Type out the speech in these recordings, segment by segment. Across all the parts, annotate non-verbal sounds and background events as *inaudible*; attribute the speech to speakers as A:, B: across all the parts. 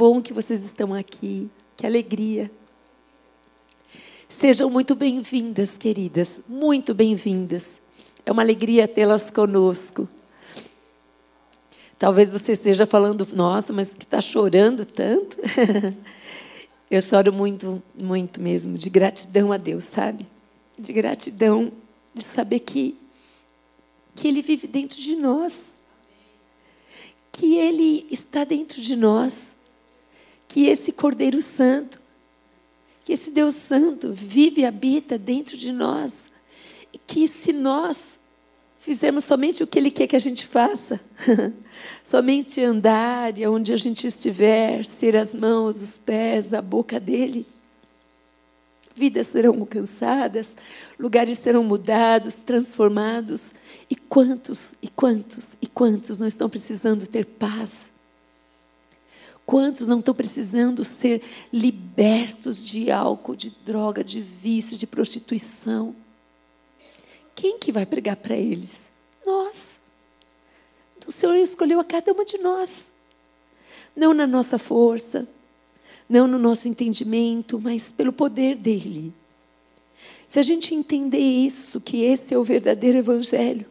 A: bom que vocês estão aqui. Que alegria. Sejam muito bem-vindas, queridas, muito bem-vindas. É uma alegria tê-las conosco. Talvez você esteja falando, nossa, mas que está chorando tanto. *laughs* Eu choro muito, muito mesmo, de gratidão a Deus, sabe? De gratidão, de saber que, que Ele vive dentro de nós. Que Ele está dentro de nós. Que esse Cordeiro Santo, que esse Deus Santo vive e habita dentro de nós. E que se nós fizermos somente o que Ele quer que a gente faça, *laughs* somente andar e onde a gente estiver, ser as mãos, os pés, a boca dEle, vidas serão alcançadas, lugares serão mudados, transformados. E quantos, e quantos, e quantos não estão precisando ter paz? Quantos não estão precisando ser libertos de álcool, de droga, de vício, de prostituição? Quem que vai pregar para eles? Nós. O Senhor escolheu a cada uma de nós. Não na nossa força, não no nosso entendimento, mas pelo poder dele. Se a gente entender isso, que esse é o verdadeiro evangelho,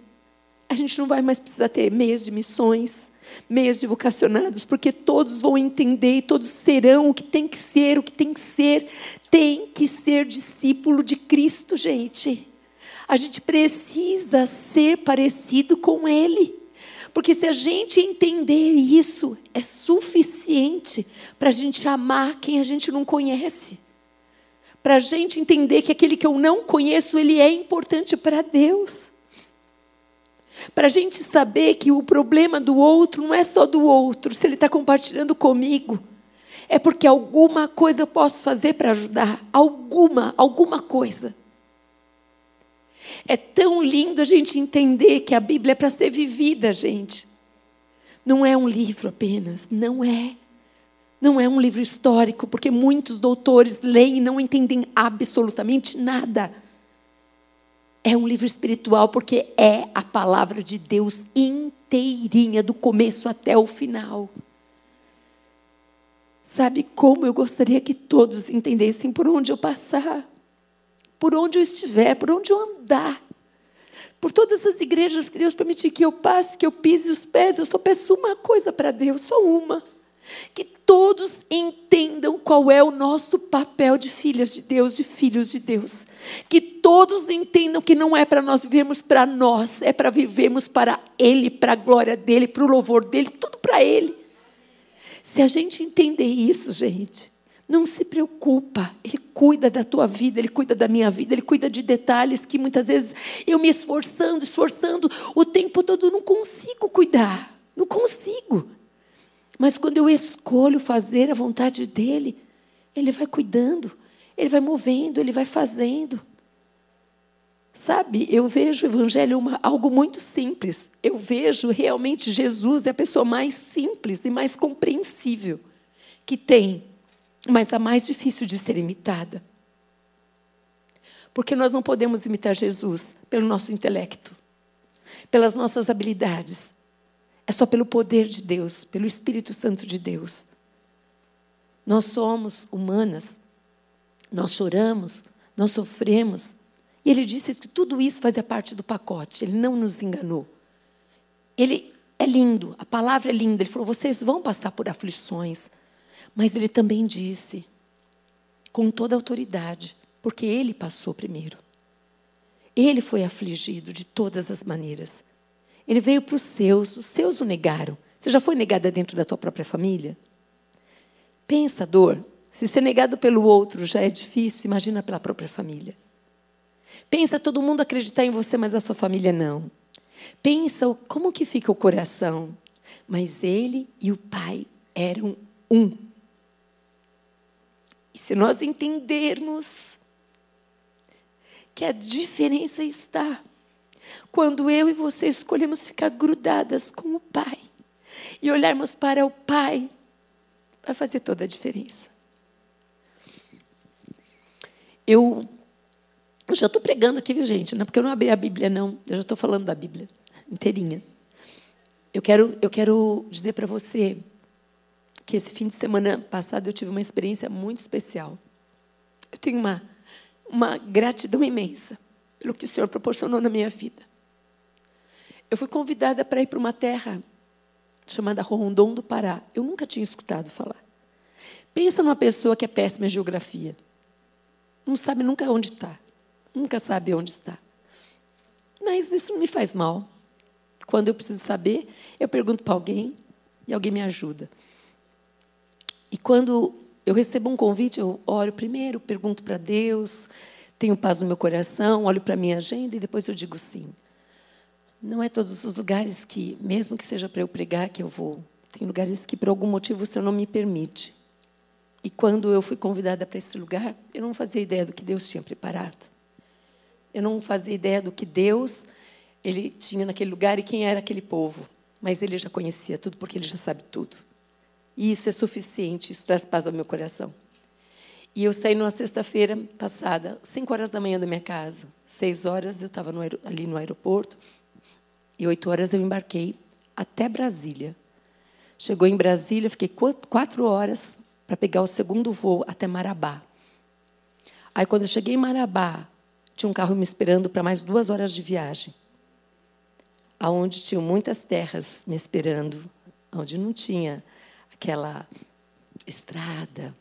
A: a gente não vai mais precisar ter meias de missões, meias de vocacionados, porque todos vão entender e todos serão o que tem que ser, o que tem que ser. Tem que ser discípulo de Cristo, gente. A gente precisa ser parecido com Ele. Porque se a gente entender isso, é suficiente para a gente amar quem a gente não conhece. Para a gente entender que aquele que eu não conheço, ele é importante para Deus. Para a gente saber que o problema do outro não é só do outro, se ele está compartilhando comigo. É porque alguma coisa eu posso fazer para ajudar. Alguma, alguma coisa. É tão lindo a gente entender que a Bíblia é para ser vivida, gente. Não é um livro apenas, não é. Não é um livro histórico, porque muitos doutores leem e não entendem absolutamente nada. É um livro espiritual, porque é a palavra de Deus inteirinha, do começo até o final. Sabe como eu gostaria que todos entendessem por onde eu passar? por onde eu estiver, por onde eu andar. Por todas as igrejas que Deus permitir que eu passe, que eu pise os pés, eu só peço uma coisa para Deus, só uma. Que todos entendam qual é o nosso papel de filhas de Deus, de filhos de Deus. Que todos entendam que não é para nós vivermos para nós, é para vivermos para Ele, para a glória dEle, para o louvor dEle, tudo para Ele. Se a gente entender isso, gente, não se preocupa, Ele cuida da tua vida, Ele cuida da minha vida, Ele cuida de detalhes que muitas vezes eu me esforçando, esforçando, o tempo todo não consigo cuidar, não consigo. Mas quando eu escolho fazer a vontade dEle, Ele vai cuidando, Ele vai movendo, Ele vai fazendo. Sabe, eu vejo o Evangelho uma, algo muito simples. Eu vejo realmente Jesus é a pessoa mais simples e mais compreensível que tem mas a mais difícil de ser imitada. Porque nós não podemos imitar Jesus pelo nosso intelecto, pelas nossas habilidades. É só pelo poder de Deus, pelo Espírito Santo de Deus. Nós somos humanas, nós choramos, nós sofremos. E ele disse que tudo isso fazia parte do pacote, ele não nos enganou. Ele é lindo, a palavra é linda. Ele falou: vocês vão passar por aflições, mas ele também disse, com toda autoridade, porque ele passou primeiro. Ele foi afligido de todas as maneiras. Ele veio para os seus, os seus o negaram. Você já foi negada dentro da tua própria família? Pensa a dor. Se ser negado pelo outro já é difícil, imagina pela própria família. Pensa todo mundo acreditar em você, mas a sua família não. Pensa como que fica o coração. Mas ele e o pai eram um. E se nós entendermos que a diferença está quando eu e você escolhemos ficar grudadas com o Pai e olharmos para o Pai, vai fazer toda a diferença. Eu, já estou pregando aqui, viu, gente? Não é porque eu não abri a Bíblia, não. Eu já estou falando da Bíblia inteirinha. Eu quero, eu quero dizer para você que esse fim de semana passado eu tive uma experiência muito especial. Eu tenho uma, uma gratidão imensa pelo que o Senhor proporcionou na minha vida. Eu fui convidada para ir para uma terra chamada Rondon do Pará. Eu nunca tinha escutado falar. Pensa numa pessoa que é péssima em geografia. Não sabe nunca onde está. Nunca sabe onde está. Mas isso não me faz mal. Quando eu preciso saber, eu pergunto para alguém e alguém me ajuda. E quando eu recebo um convite, eu oro primeiro, pergunto para Deus, tenho paz no meu coração, olho para a minha agenda e depois eu digo sim. Não é todos os lugares que, mesmo que seja para eu pregar, que eu vou. Tem lugares que, por algum motivo, o Senhor não me permite. E quando eu fui convidada para esse lugar, eu não fazia ideia do que Deus tinha preparado. Eu não fazia ideia do que Deus ele tinha naquele lugar e quem era aquele povo. Mas ele já conhecia tudo, porque ele já sabe tudo. E isso é suficiente, isso traz paz ao meu coração. E eu saí numa sexta-feira passada, 5 horas da manhã da minha casa. 6 horas eu estava ali no aeroporto. E 8 horas eu embarquei até Brasília. Chegou em Brasília, fiquei quatro horas para pegar o segundo voo até Marabá. Aí, quando eu cheguei em Marabá, tinha um carro me esperando para mais duas horas de viagem. Aonde tinham muitas terras me esperando, onde não tinha aquela estrada,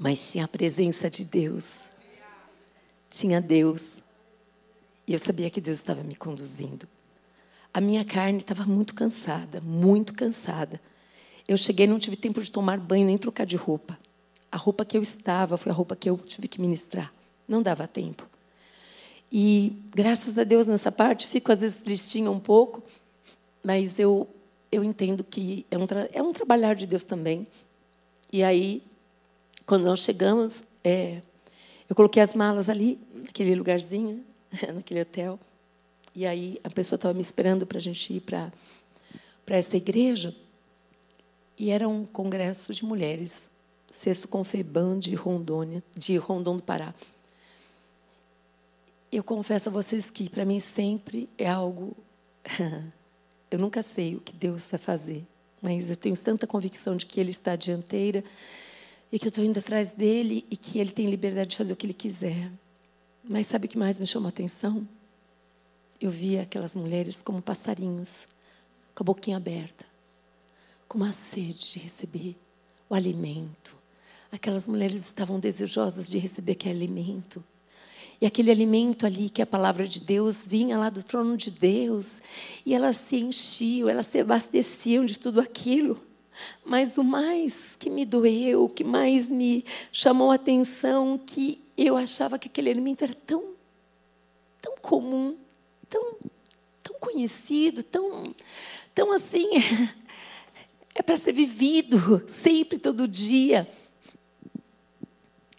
A: mas tinha a presença de Deus. Tinha Deus. E eu sabia que Deus estava me conduzindo. A minha carne estava muito cansada, muito cansada. Eu cheguei, não tive tempo de tomar banho nem trocar de roupa. A roupa que eu estava foi a roupa que eu tive que ministrar. Não dava tempo. E graças a Deus nessa parte, fico às vezes tristinha um pouco, mas eu, eu entendo que é um, é um trabalhar de Deus também. E aí, quando nós chegamos, é, eu coloquei as malas ali, naquele lugarzinho, *laughs* naquele hotel. E aí a pessoa estava me esperando para a gente ir para essa igreja. E era um congresso de mulheres, sexto Confeban de Rondônia, de Rondon do Pará. Eu confesso a vocês que para mim sempre é algo. *laughs* eu nunca sei o que Deus vai fazer, mas eu tenho tanta convicção de que Ele está à dianteira e que eu estou indo atrás dele e que Ele tem liberdade de fazer o que Ele quiser. Mas sabe o que mais me chamou a atenção? Eu via aquelas mulheres como passarinhos, com a boquinha aberta, com uma sede de receber o alimento. Aquelas mulheres estavam desejosas de receber aquele alimento. E aquele alimento ali, que é a palavra de Deus, vinha lá do trono de Deus. E elas se enchiam, elas se abasteciam de tudo aquilo. Mas o mais que me doeu, o que mais me chamou a atenção, que eu achava que aquele alimento era tão, tão comum, tão, tão conhecido, tão, tão assim, *laughs* é para ser vivido sempre, todo dia.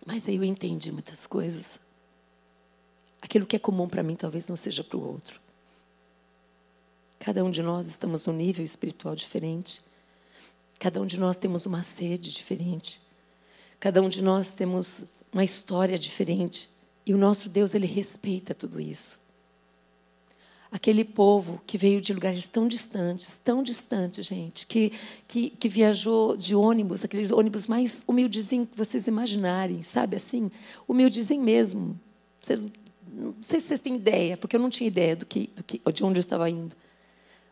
A: Mas aí eu entendi muitas coisas. Aquilo que é comum para mim talvez não seja para o outro. Cada um de nós estamos num nível espiritual diferente. Cada um de nós temos uma sede diferente. Cada um de nós temos uma história diferente. E o nosso Deus, ele respeita tudo isso. Aquele povo que veio de lugares tão distantes, tão distantes, gente, que, que, que viajou de ônibus, aqueles ônibus mais humildezinhos que vocês imaginarem, sabe assim? Humildezinho mesmo. Vocês não sei se vocês têm ideia, porque eu não tinha ideia do que, do que, de onde eu estava indo.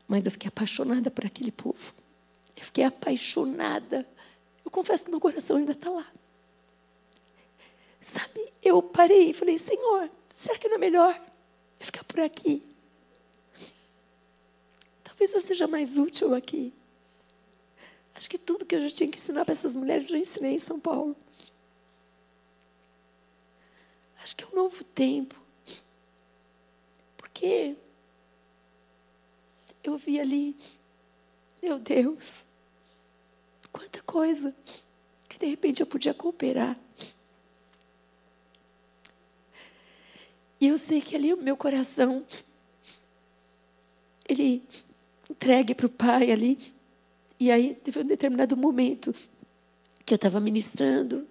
A: Mas eu fiquei apaixonada por aquele povo. Eu fiquei apaixonada. Eu confesso que meu coração ainda está lá. Sabe, eu parei e falei, Senhor, será que não é melhor eu ficar por aqui? Talvez eu seja mais útil aqui. Acho que tudo que eu já tinha que ensinar para essas mulheres eu já ensinei em São Paulo. Acho que é um novo tempo. Porque eu vi ali, meu Deus, quanta coisa que de repente eu podia cooperar. E eu sei que ali o meu coração, ele entregue para o Pai ali. E aí teve um determinado momento que eu estava ministrando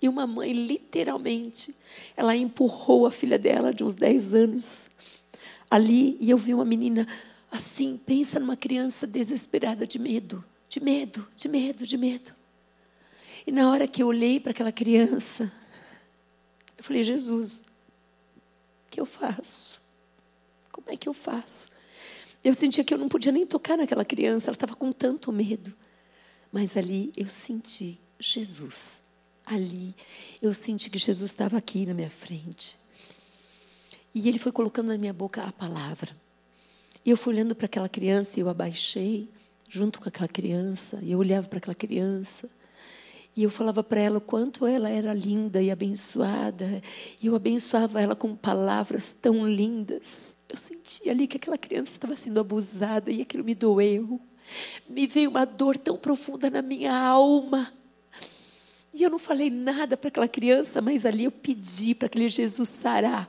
A: e uma mãe, literalmente, ela empurrou a filha dela de uns 10 anos ali e eu vi uma menina assim, pensa numa criança desesperada de medo, de medo, de medo, de medo. E na hora que eu olhei para aquela criança, eu falei: Jesus, o que eu faço? Como é que eu faço? Eu sentia que eu não podia nem tocar naquela criança, ela estava com tanto medo. Mas ali eu senti Jesus. Ali eu senti que Jesus estava aqui na minha frente. E ele foi colocando na minha boca a palavra. E eu fui olhando para aquela criança e eu abaixei junto com aquela criança. E eu olhava para aquela criança. E eu falava para ela o quanto ela era linda e abençoada. E eu abençoava ela com palavras tão lindas. Eu sentia ali que aquela criança estava sendo abusada e aquilo me doeu. Me veio uma dor tão profunda na minha alma. E eu não falei nada para aquela criança, mas ali eu pedi para aquele Jesus sarar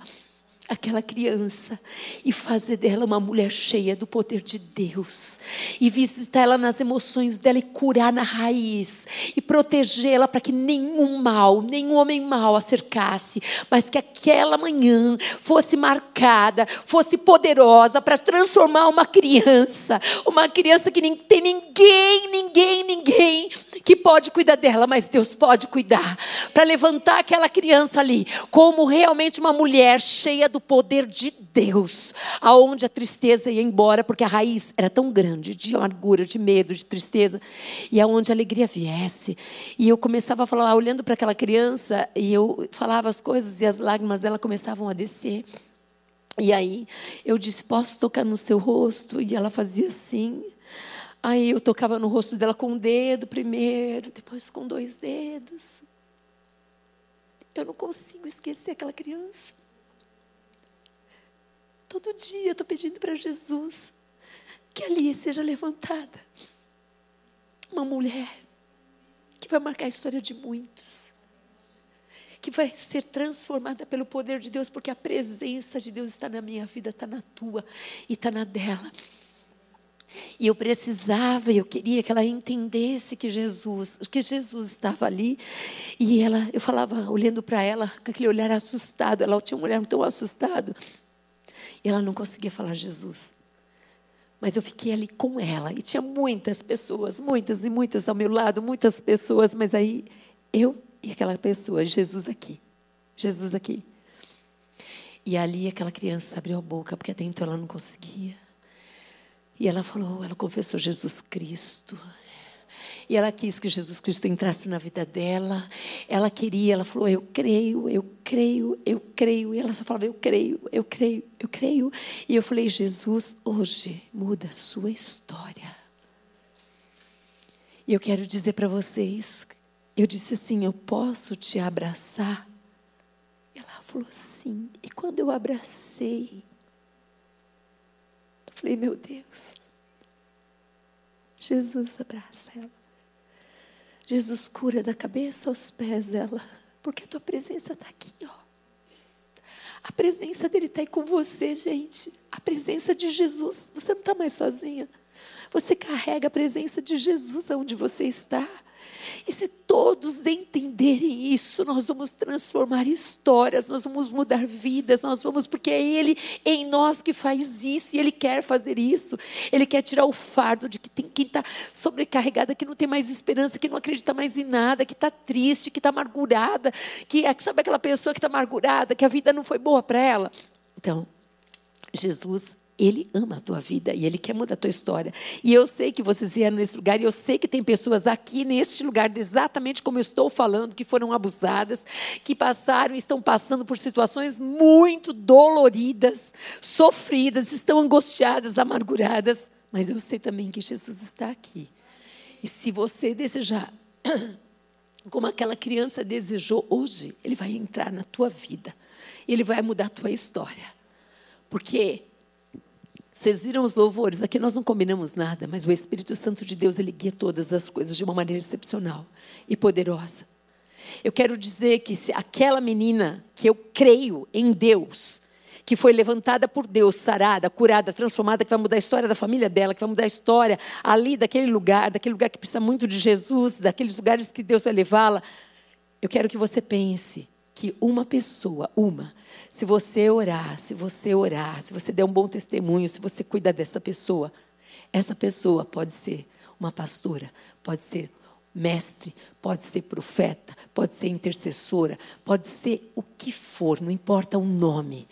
A: aquela criança e fazer dela uma mulher cheia do poder de Deus. E visitar ela nas emoções dela e curar na raiz. E protegê-la para que nenhum mal, nenhum homem mal a cercasse, mas que aquela manhã fosse marcada, fosse poderosa para transformar uma criança, uma criança que nem tem ninguém, ninguém, ninguém que pode cuidar dela, mas Deus pode cuidar, para levantar aquela criança ali como realmente uma mulher cheia do poder de Deus, aonde a tristeza ia embora, porque a raiz era tão grande de amargura, de medo, de tristeza, e aonde a alegria viesse. E eu começava a falar, olhando para aquela criança, e eu falava as coisas e as lágrimas dela começavam a descer. E aí eu disse: Posso tocar no seu rosto? E ela fazia assim. Aí eu tocava no rosto dela com um dedo primeiro, depois com dois dedos. Eu não consigo esquecer aquela criança. Todo dia eu estou pedindo para Jesus que ali seja levantada uma mulher que vai marcar a história de muitos, que vai ser transformada pelo poder de Deus, porque a presença de Deus está na minha vida, está na tua e está na dela. E eu precisava, eu queria que ela entendesse que Jesus, que Jesus estava ali. E ela, eu falava, olhando para ela, com aquele olhar assustado, ela tinha um olhar tão assustado. E ela não conseguia falar Jesus. Mas eu fiquei ali com ela. E tinha muitas pessoas, muitas e muitas ao meu lado, muitas pessoas. Mas aí eu e aquela pessoa, Jesus aqui. Jesus aqui. E ali aquela criança abriu a boca, porque até então ela não conseguia. E ela falou, ela confessou Jesus Cristo. E ela quis que Jesus Cristo entrasse na vida dela. Ela queria, ela falou: Eu creio, eu creio, eu creio. E ela só falava: Eu creio, eu creio, eu creio. E eu falei: Jesus, hoje muda a sua história. E eu quero dizer para vocês: eu disse assim, eu posso te abraçar? Ela falou sim. E quando eu abracei, falei: Meu Deus. Jesus abraça ela. Jesus cura da cabeça aos pés dela, porque a tua presença está aqui, ó. A presença dele está aí com você, gente. A presença de Jesus. Você não está mais sozinha. Você carrega a presença de Jesus aonde você está. E se todos entenderem isso, nós vamos transformar histórias, nós vamos mudar vidas, nós vamos, porque é Ele em nós que faz isso, e Ele quer fazer isso. Ele quer tirar o fardo de que tem quem está sobrecarregada, que não tem mais esperança, que não acredita mais em nada, que está triste, que está amargurada, que é, sabe aquela pessoa que está amargurada, que a vida não foi boa para ela. Então, Jesus ele ama a tua vida e Ele quer mudar a tua história. E eu sei que vocês vieram nesse lugar, e eu sei que tem pessoas aqui neste lugar, exatamente como eu estou falando, que foram abusadas, que passaram e estão passando por situações muito doloridas, sofridas, estão angustiadas, amarguradas. Mas eu sei também que Jesus está aqui. E se você desejar, *clears throat* como aquela criança desejou hoje, Ele vai entrar na tua vida. Ele vai mudar a tua história. Porque vocês viram os louvores? Aqui nós não combinamos nada, mas o Espírito Santo de Deus, ele guia todas as coisas de uma maneira excepcional e poderosa. Eu quero dizer que se aquela menina que eu creio em Deus, que foi levantada por Deus, sarada, curada, transformada, que vai mudar a história da família dela, que vai mudar a história ali daquele lugar, daquele lugar que precisa muito de Jesus, daqueles lugares que Deus vai levá-la. Eu quero que você pense que uma pessoa, uma, se você orar, se você orar, se você der um bom testemunho, se você cuidar dessa pessoa, essa pessoa pode ser uma pastora, pode ser mestre, pode ser profeta, pode ser intercessora, pode ser o que for, não importa o nome.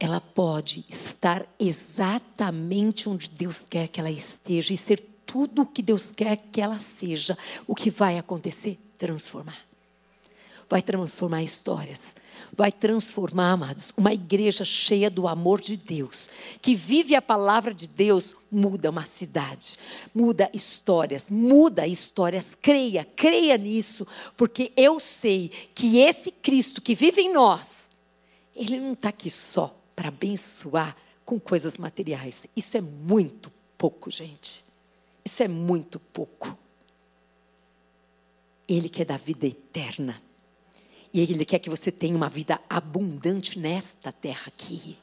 A: Ela pode estar exatamente onde Deus quer que ela esteja e ser tudo o que Deus quer que ela seja. O que vai acontecer? Transformar. Vai transformar histórias vai transformar, amados, uma igreja cheia do amor de Deus, que vive a palavra de Deus, muda uma cidade, muda histórias, muda histórias. Creia, creia nisso, porque eu sei que esse Cristo que vive em nós, ele não está aqui só para abençoar com coisas materiais. Isso é muito pouco, gente. Isso é muito pouco. Ele quer dar vida eterna. E Ele quer que você tenha uma vida abundante nesta terra aqui.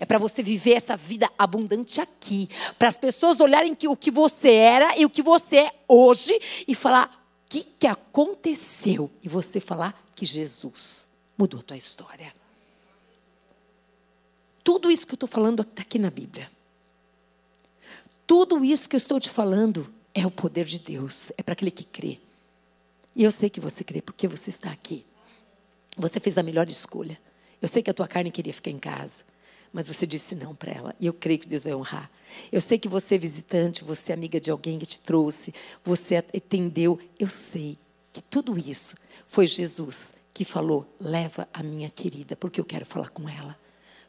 A: É para você viver essa vida abundante aqui. Para as pessoas olharem que o que você era e o que você é hoje e falar o que, que aconteceu. E você falar que Jesus mudou a tua história. Tudo isso que eu estou falando está aqui na Bíblia. Tudo isso que eu estou te falando é o poder de Deus. É para aquele que crê. E eu sei que você crê porque você está aqui. Você fez a melhor escolha. Eu sei que a tua carne queria ficar em casa, mas você disse não para ela. E eu creio que Deus vai honrar. Eu sei que você é visitante, você é amiga de alguém que te trouxe, você atendeu. Eu sei que tudo isso foi Jesus que falou: leva a minha querida, porque eu quero falar com ela.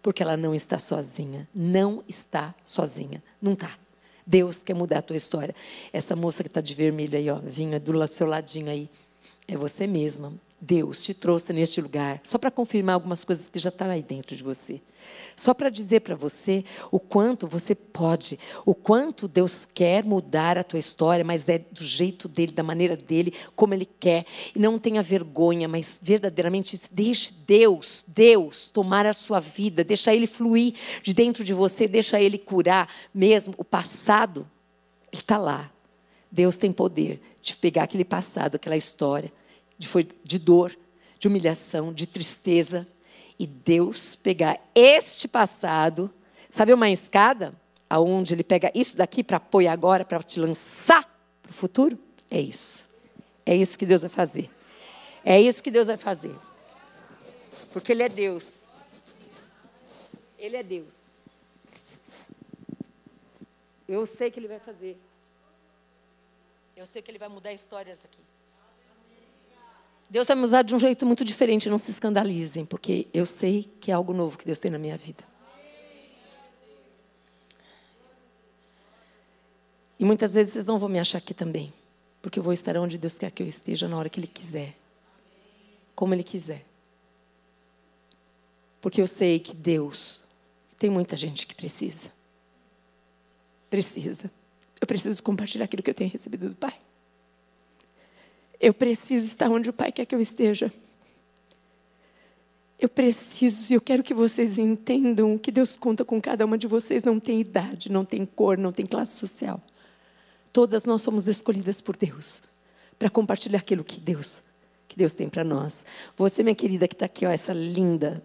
A: Porque ela não está sozinha. Não está sozinha. Não está. Deus quer mudar a tua história. Essa moça que está de vermelho aí, ó, vinha do seu ladinho aí, é você mesma. Deus te trouxe neste lugar, só para confirmar algumas coisas que já estão tá aí dentro de você. Só para dizer para você o quanto você pode, o quanto Deus quer mudar a tua história, mas é do jeito dele, da maneira dele, como ele quer. E não tenha vergonha, mas verdadeiramente deixe Deus, Deus tomar a sua vida, deixa ele fluir de dentro de você, deixa ele curar mesmo o passado. Ele está lá. Deus tem poder de pegar aquele passado, aquela história de, foi, de dor, de humilhação, de tristeza. E Deus pegar este passado, sabe uma escada? Aonde ele pega isso daqui para apoiar agora, para te lançar para o futuro? É isso. É isso que Deus vai fazer. É isso que Deus vai fazer. Porque Ele é Deus. Ele é Deus. Eu sei que Ele vai fazer. Eu sei que Ele vai mudar histórias aqui. Deus vai me usar de um jeito muito diferente, não se escandalizem, porque eu sei que é algo novo que Deus tem na minha vida. E muitas vezes vocês não vão me achar aqui também, porque eu vou estar onde Deus quer que eu esteja na hora que Ele quiser, como Ele quiser. Porque eu sei que Deus tem muita gente que precisa. Precisa. Eu preciso compartilhar aquilo que eu tenho recebido do Pai. Eu preciso estar onde o Pai quer que eu esteja. Eu preciso e eu quero que vocês entendam que Deus conta com cada uma de vocês. Não tem idade, não tem cor, não tem classe social. Todas nós somos escolhidas por Deus para compartilhar aquilo que Deus, que Deus tem para nós. Você, minha querida, que está aqui, ó, essa linda,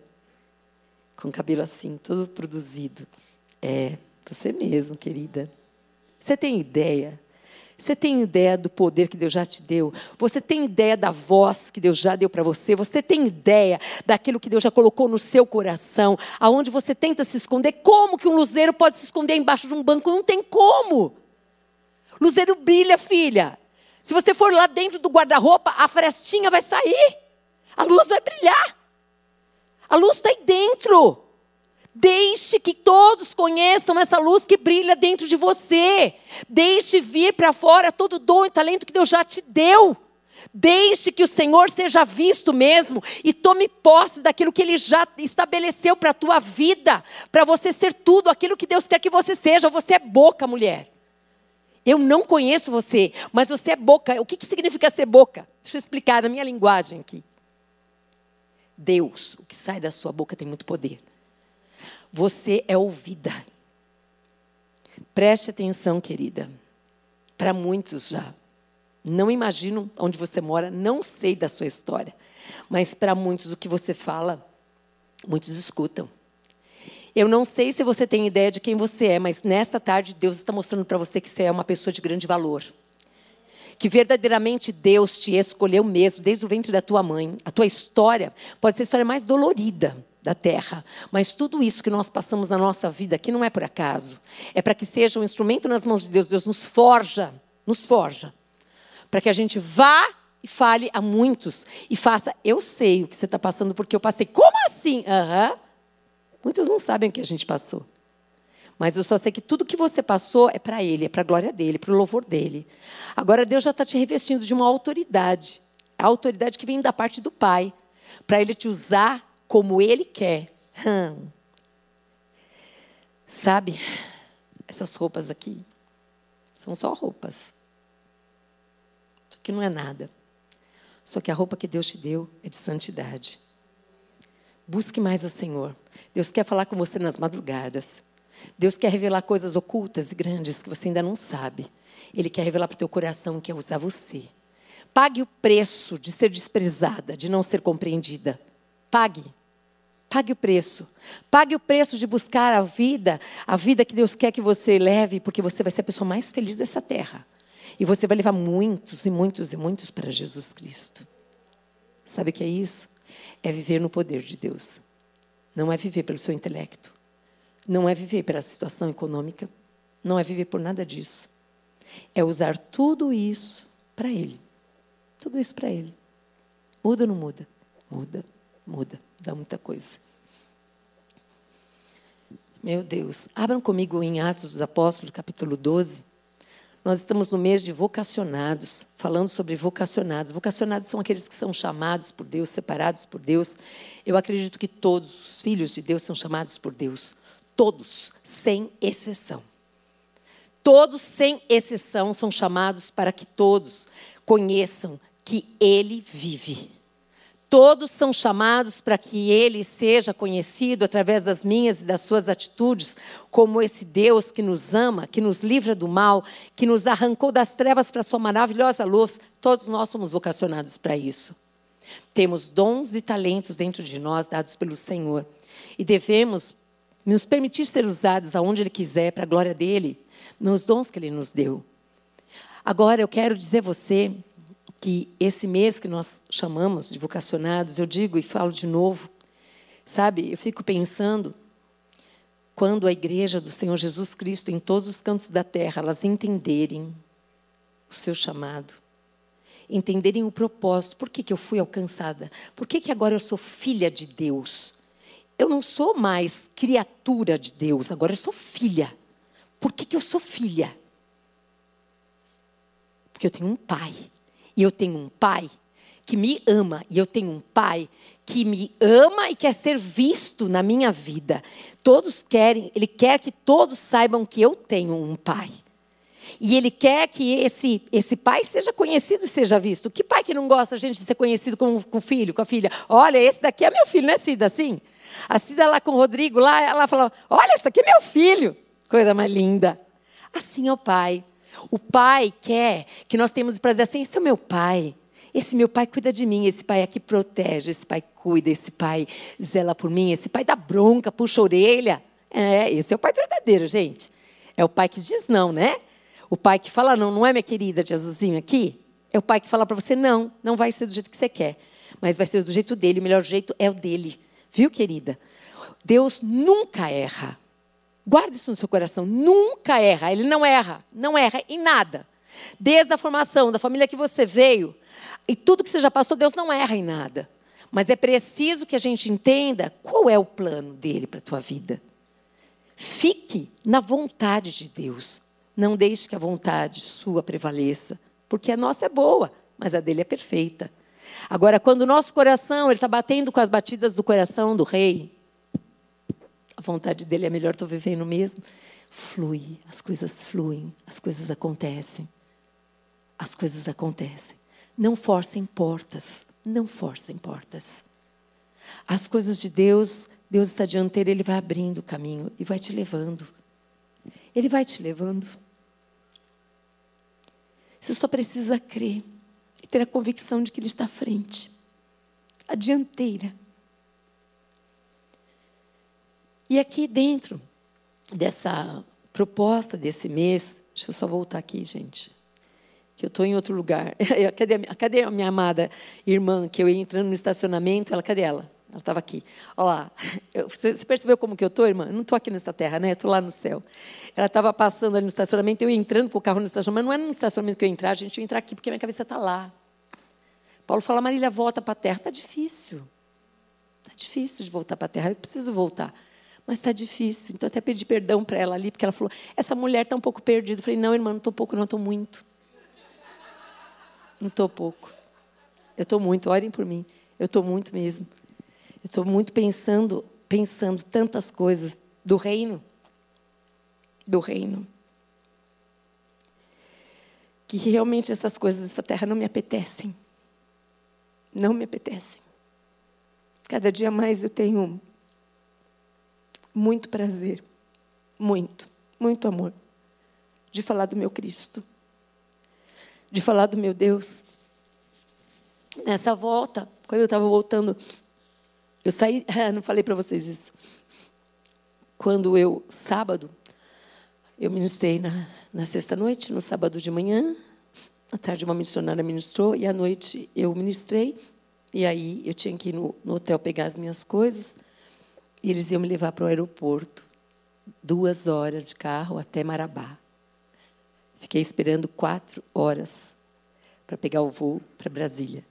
A: com cabelo assim, todo produzido. É, você mesmo, querida. Você tem ideia você tem ideia do poder que Deus já te deu? Você tem ideia da voz que Deus já deu para você? Você tem ideia daquilo que Deus já colocou no seu coração? Aonde você tenta se esconder? Como que um luzeiro pode se esconder embaixo de um banco? Não tem como. Luzeiro brilha, filha. Se você for lá dentro do guarda-roupa, a frestinha vai sair. A luz vai brilhar. A luz está aí dentro. Deixe que todos conheçam essa luz que brilha dentro de você. Deixe vir para fora todo o dom e talento que Deus já te deu. Deixe que o Senhor seja visto mesmo e tome posse daquilo que Ele já estabeleceu para a tua vida, para você ser tudo aquilo que Deus quer que você seja. Você é boca, mulher. Eu não conheço você, mas você é boca. O que, que significa ser boca? Deixa eu explicar na minha linguagem aqui. Deus, o que sai da sua boca tem muito poder. Você é ouvida. Preste atenção, querida. Para muitos já. Não imagino onde você mora, não sei da sua história. Mas para muitos o que você fala, muitos escutam. Eu não sei se você tem ideia de quem você é, mas nesta tarde Deus está mostrando para você que você é uma pessoa de grande valor. Que verdadeiramente Deus te escolheu mesmo, desde o ventre da tua mãe. A tua história pode ser a história mais dolorida da terra, mas tudo isso que nós passamos na nossa vida aqui não é por acaso. É para que seja um instrumento nas mãos de Deus. Deus nos forja, nos forja, para que a gente vá e fale a muitos e faça. Eu sei o que você está passando porque eu passei. Como assim? Uhum. Muitos não sabem o que a gente passou. Mas eu só sei que tudo que você passou é para Ele, é para a glória dele, para o louvor dele. Agora Deus já está te revestindo de uma autoridade. A autoridade que vem da parte do Pai. Para Ele te usar como Ele quer. Hum. Sabe? Essas roupas aqui são só roupas. Isso aqui não é nada. Só que a roupa que Deus te deu é de santidade. Busque mais ao Senhor. Deus quer falar com você nas madrugadas. Deus quer revelar coisas ocultas e grandes que você ainda não sabe. Ele quer revelar para o teu coração, quer usar você. Pague o preço de ser desprezada, de não ser compreendida. Pague. Pague o preço. Pague o preço de buscar a vida, a vida que Deus quer que você leve, porque você vai ser a pessoa mais feliz dessa terra. E você vai levar muitos e muitos e muitos para Jesus Cristo. Sabe o que é isso? É viver no poder de Deus. Não é viver pelo seu intelecto. Não é viver pela situação econômica. Não é viver por nada disso. É usar tudo isso para Ele. Tudo isso para Ele. Muda ou não muda? Muda, muda. Dá muita coisa. Meu Deus. Abram comigo em Atos dos Apóstolos, capítulo 12. Nós estamos no mês de vocacionados, falando sobre vocacionados. Vocacionados são aqueles que são chamados por Deus, separados por Deus. Eu acredito que todos os filhos de Deus são chamados por Deus. Todos, sem exceção. Todos, sem exceção, são chamados para que todos conheçam que Ele vive. Todos são chamados para que Ele seja conhecido através das minhas e das suas atitudes, como esse Deus que nos ama, que nos livra do mal, que nos arrancou das trevas para a Sua maravilhosa luz. Todos nós somos vocacionados para isso. Temos dons e talentos dentro de nós dados pelo Senhor e devemos nos permitir ser usados aonde Ele quiser, para a glória dele, nos dons que Ele nos deu. Agora eu quero dizer você que esse mês que nós chamamos de vocacionados, eu digo e falo de novo, sabe, eu fico pensando quando a igreja do Senhor Jesus Cristo em todos os cantos da terra, elas entenderem o seu chamado, entenderem o propósito, por que, que eu fui alcançada, por que, que agora eu sou filha de Deus. Eu não sou mais criatura de Deus, agora eu sou filha. Por que, que eu sou filha? Porque eu tenho um pai e eu tenho um pai que me ama, e eu tenho um pai que me ama e quer ser visto na minha vida. Todos querem, ele quer que todos saibam que eu tenho um pai. E ele quer que esse, esse pai seja conhecido e seja visto. Que pai que não gosta, gente, de ser conhecido com, com o filho, com a filha? Olha, esse daqui é meu filho, não é Cida assim? A Cida lá com o Rodrigo, lá, ela fala: Olha, esse aqui é meu filho. Coisa mais linda. Assim é o pai. O pai quer que nós tenhamos o prazer assim, esse é o meu pai. Esse meu pai cuida de mim, esse pai aqui protege, esse pai cuida, esse pai zela por mim, esse pai dá bronca, puxa a orelha. É, esse é o pai verdadeiro, gente. É o pai que diz não, né? O pai que fala não, não é minha querida Jesusinho aqui? É o pai que fala para você não, não vai ser do jeito que você quer, mas vai ser do jeito dele, o melhor jeito é o dele. Viu, querida? Deus nunca erra. Guarde isso no seu coração. Nunca erra. Ele não erra. Não erra em nada. Desde a formação da família que você veio e tudo que você já passou, Deus não erra em nada. Mas é preciso que a gente entenda qual é o plano dele para a tua vida. Fique na vontade de Deus. Não deixe que a vontade sua prevaleça. Porque a nossa é boa, mas a dele é perfeita. Agora, quando o nosso coração está batendo com as batidas do coração do rei, vontade dele é melhor, estou vivendo mesmo. Flui, as coisas fluem, as coisas acontecem. As coisas acontecem. Não forcem portas, não forcem portas. As coisas de Deus, Deus está dianteiro, Ele vai abrindo o caminho e vai te levando. Ele vai te levando. Você só precisa crer e ter a convicção de que Ele está à frente. A dianteira. E aqui dentro dessa proposta desse mês, deixa eu só voltar aqui, gente, que eu estou em outro lugar. *laughs* cadê, a, cadê a minha amada irmã que eu ia entrando no estacionamento? Ela, cadê ela? Ela estava aqui. Olha lá. *laughs* você, percebeu como que eu estou, irmã? Eu não estou aqui nessa terra, né? Estou lá no céu. Ela estava passando ali no estacionamento, eu ia entrando com o carro no estacionamento. Mas não é no estacionamento que eu ia entrar, gente. Eu ia entrar aqui porque minha cabeça está lá. Paulo fala, Marília, volta para a terra. Está difícil. Está difícil de voltar para a terra. Eu preciso voltar. Mas está difícil. Então, até pedi perdão para ela ali, porque ela falou, essa mulher está um pouco perdida. Eu falei, não, irmã, não estou pouco, não, estou muito. Não estou pouco. Eu estou muito, orem por mim. Eu estou muito mesmo. Eu estou muito pensando, pensando tantas coisas do reino. Do reino. Que realmente essas coisas dessa terra não me apetecem. Não me apetecem. Cada dia mais eu tenho muito prazer, muito, muito amor, de falar do meu Cristo, de falar do meu Deus. Nessa volta, quando eu estava voltando eu saí, *laughs* não falei para vocês isso. Quando eu, sábado, eu ministrei na, na sexta-noite, no sábado de manhã, à tarde uma missionária ministrou, e à noite eu ministrei, e aí eu tinha que ir no, no hotel pegar as minhas coisas, e eles iam me levar para o aeroporto. Duas horas de carro até Marabá. Fiquei esperando quatro horas para pegar o voo para Brasília.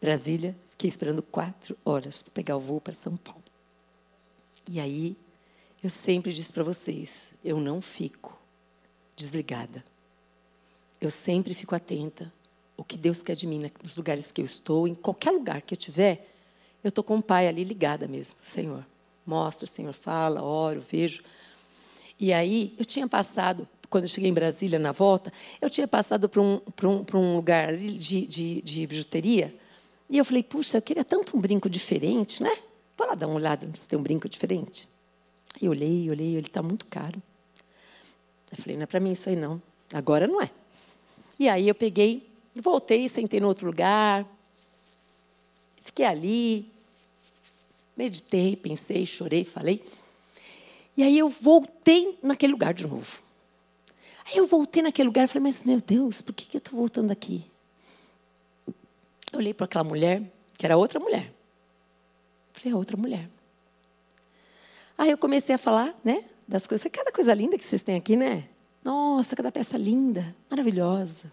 A: Brasília, Fiquei esperando quatro horas para pegar o voo para São Paulo. E aí, eu sempre disse para vocês: eu não fico desligada. Eu sempre fico atenta o que Deus quer de mim nos lugares que eu estou, em qualquer lugar que eu estiver, eu estou com o Pai ali ligada mesmo. Senhor, mostra, Senhor, fala, oro, vejo. E aí, eu tinha passado, quando eu cheguei em Brasília, na volta, eu tinha passado para um, um, um lugar de, de, de bijuteria e eu falei, puxa, eu queria tanto um brinco diferente, né? Vou lá dar uma olhada se tem um brinco diferente. Eu olhei, olhei, ele está muito caro. Eu falei, não é para mim isso aí não. Agora não é. E aí eu peguei, voltei, sentei no outro lugar, fiquei ali, meditei, pensei, chorei, falei. E aí eu voltei naquele lugar de novo. Aí eu voltei naquele lugar e falei, mas meu Deus, por que, que eu estou voltando aqui? Eu olhei para aquela mulher, que era outra mulher. Falei, é outra mulher. Aí eu comecei a falar, né, das coisas. Falei, cada coisa linda que vocês têm aqui, né? Nossa, cada peça linda, maravilhosa.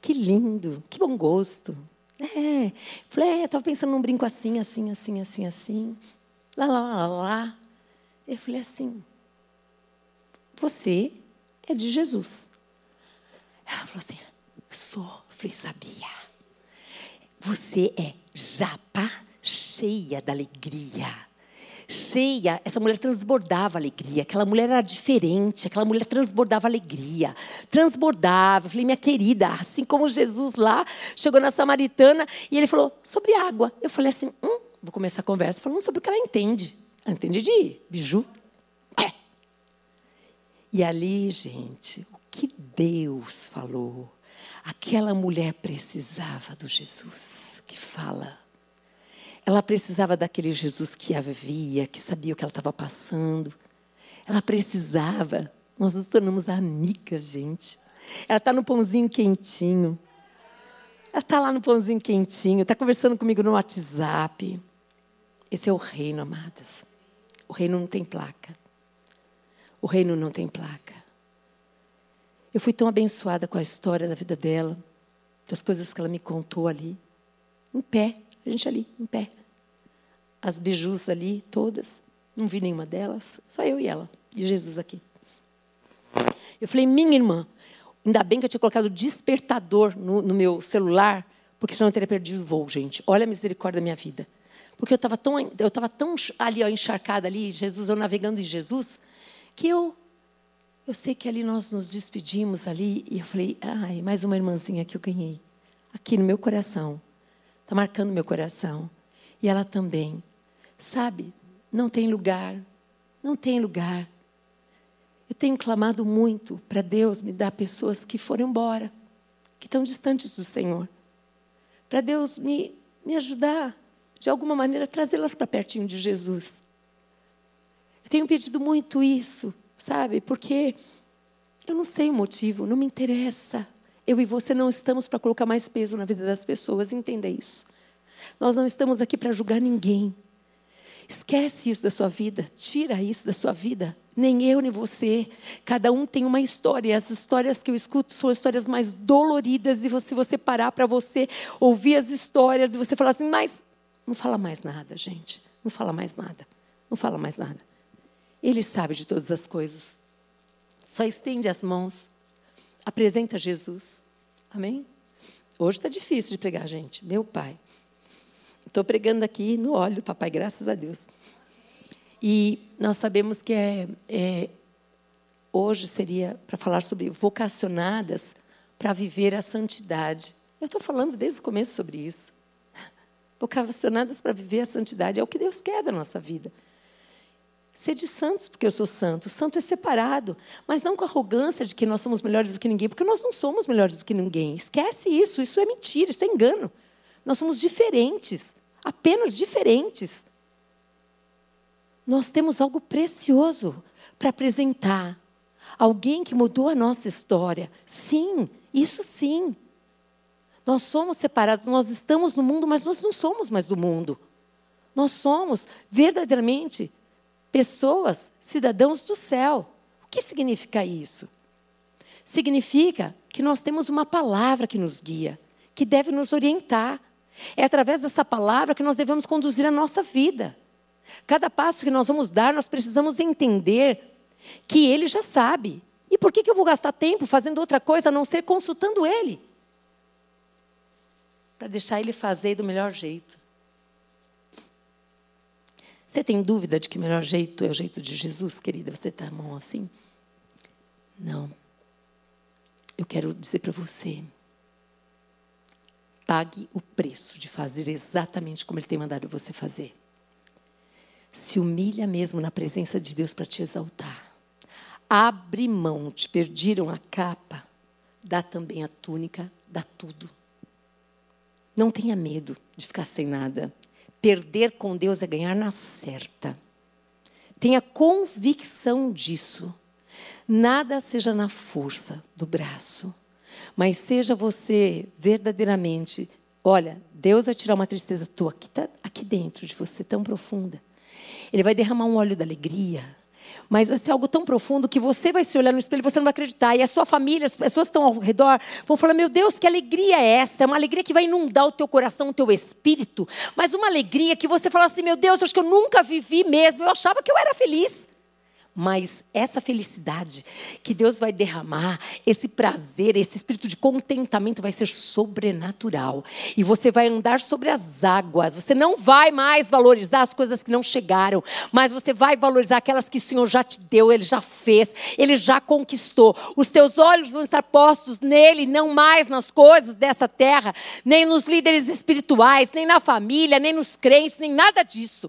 A: Que lindo, que bom gosto. É. Falei, é, estava pensando num brinco assim, assim, assim, assim, assim. Lá, lá, lá, lá. Eu falei assim, você é de Jesus. Ela falou assim, sou. Falei, sabia. Você é japa cheia da alegria. Cheia, essa mulher transbordava alegria. Aquela mulher era diferente, aquela mulher transbordava alegria. Transbordava. Eu falei, minha querida, assim como Jesus lá chegou na Samaritana e ele falou sobre água. Eu falei assim, hum, vou começar a conversa falando sobre o que ela entende. Ela entende de biju. É. E ali, gente, o que Deus falou Aquela mulher precisava do Jesus que fala. Ela precisava daquele Jesus que a via, que sabia o que ela estava passando. Ela precisava. Nós nos tornamos amigas, gente. Ela está no pãozinho quentinho. Ela está lá no pãozinho quentinho, está conversando comigo no WhatsApp. Esse é o reino, amadas. O reino não tem placa. O reino não tem placa. Eu fui tão abençoada com a história da vida dela, das coisas que ela me contou ali. Em pé, a gente ali, em pé. As bijus ali, todas. Não vi nenhuma delas, só eu e ela, e Jesus aqui. Eu falei, minha irmã, ainda bem que eu tinha colocado despertador no, no meu celular, porque senão eu teria perdido o voo, gente. Olha a misericórdia da minha vida. Porque eu estava tão, eu tão ali, ó, encharcada ali, Jesus, eu navegando em Jesus, que eu eu sei que ali nós nos despedimos ali e eu falei, ai, mais uma irmãzinha que eu ganhei. Aqui no meu coração. Está marcando meu coração. E ela também. Sabe, não tem lugar. Não tem lugar. Eu tenho clamado muito para Deus me dar pessoas que foram embora, que estão distantes do Senhor. Para Deus me, me ajudar, de alguma maneira, trazê-las para pertinho de Jesus. tenho pedido muito isso, sabe? Porque eu não sei o motivo, não me interessa. Eu e você não estamos para colocar mais peso na vida das pessoas, entenda isso. Nós não estamos aqui para julgar ninguém. Esquece isso da sua vida, tira isso da sua vida. Nem eu, nem você. Cada um tem uma história. As histórias que eu escuto são histórias mais doloridas. E se você parar para você ouvir as histórias e você falar assim, mas não fala mais nada, gente. Não fala mais nada. Não fala mais nada. Ele sabe de todas as coisas. Só estende as mãos. Apresenta Jesus. Amém? Hoje está difícil de pregar, gente. Meu pai. Estou pregando aqui no óleo papai, graças a Deus. E nós sabemos que é, é hoje seria para falar sobre vocacionadas para viver a santidade. Eu estou falando desde o começo sobre isso. *laughs* Vocacionadas para viver a santidade é o que Deus quer da nossa vida. Ser de santos, porque eu sou santo. Santo é separado, mas não com arrogância de que nós somos melhores do que ninguém, porque nós não somos melhores do que ninguém. Esquece isso, isso é mentira, isso é engano. Nós somos diferentes, apenas diferentes nós temos algo precioso para apresentar. Alguém que mudou a nossa história. Sim, isso sim. Nós somos separados, nós estamos no mundo, mas nós não somos mais do mundo. Nós somos verdadeiramente pessoas, cidadãos do céu. O que significa isso? Significa que nós temos uma palavra que nos guia, que deve nos orientar. É através dessa palavra que nós devemos conduzir a nossa vida. Cada passo que nós vamos dar, nós precisamos entender que Ele já sabe. E por que, eu vou gastar tempo fazendo outra coisa a não ser consultando Ele? Para deixar Ele fazer do melhor jeito. Você tem dúvida de que o melhor jeito é o jeito de Jesus, querida? Você está a mão assim? Não. Eu quero dizer para você: pague o preço de fazer exatamente como Ele tem mandado você fazer se humilha mesmo na presença de Deus para te exaltar. Abre mão, te perdiram a capa, dá também a túnica, dá tudo. Não tenha medo de ficar sem nada. Perder com Deus é ganhar na certa. Tenha convicção disso. Nada seja na força do braço, mas seja você verdadeiramente. Olha, Deus vai tirar uma tristeza tua que está aqui dentro de você, tão profunda. Ele vai derramar um óleo da alegria. Mas vai ser algo tão profundo que você vai se olhar no espelho e você não vai acreditar. E a sua família, as pessoas que estão ao redor, vão falar: Meu Deus, que alegria é essa? É uma alegria que vai inundar o teu coração, o teu espírito. Mas uma alegria que você fala assim: Meu Deus, acho que eu nunca vivi mesmo. Eu achava que eu era feliz. Mas essa felicidade que Deus vai derramar, esse prazer, esse espírito de contentamento vai ser sobrenatural. E você vai andar sobre as águas. Você não vai mais valorizar as coisas que não chegaram, mas você vai valorizar aquelas que o Senhor já te deu, Ele já fez, Ele já conquistou. Os teus olhos vão estar postos nele, não mais nas coisas dessa terra, nem nos líderes espirituais, nem na família, nem nos crentes, nem nada disso.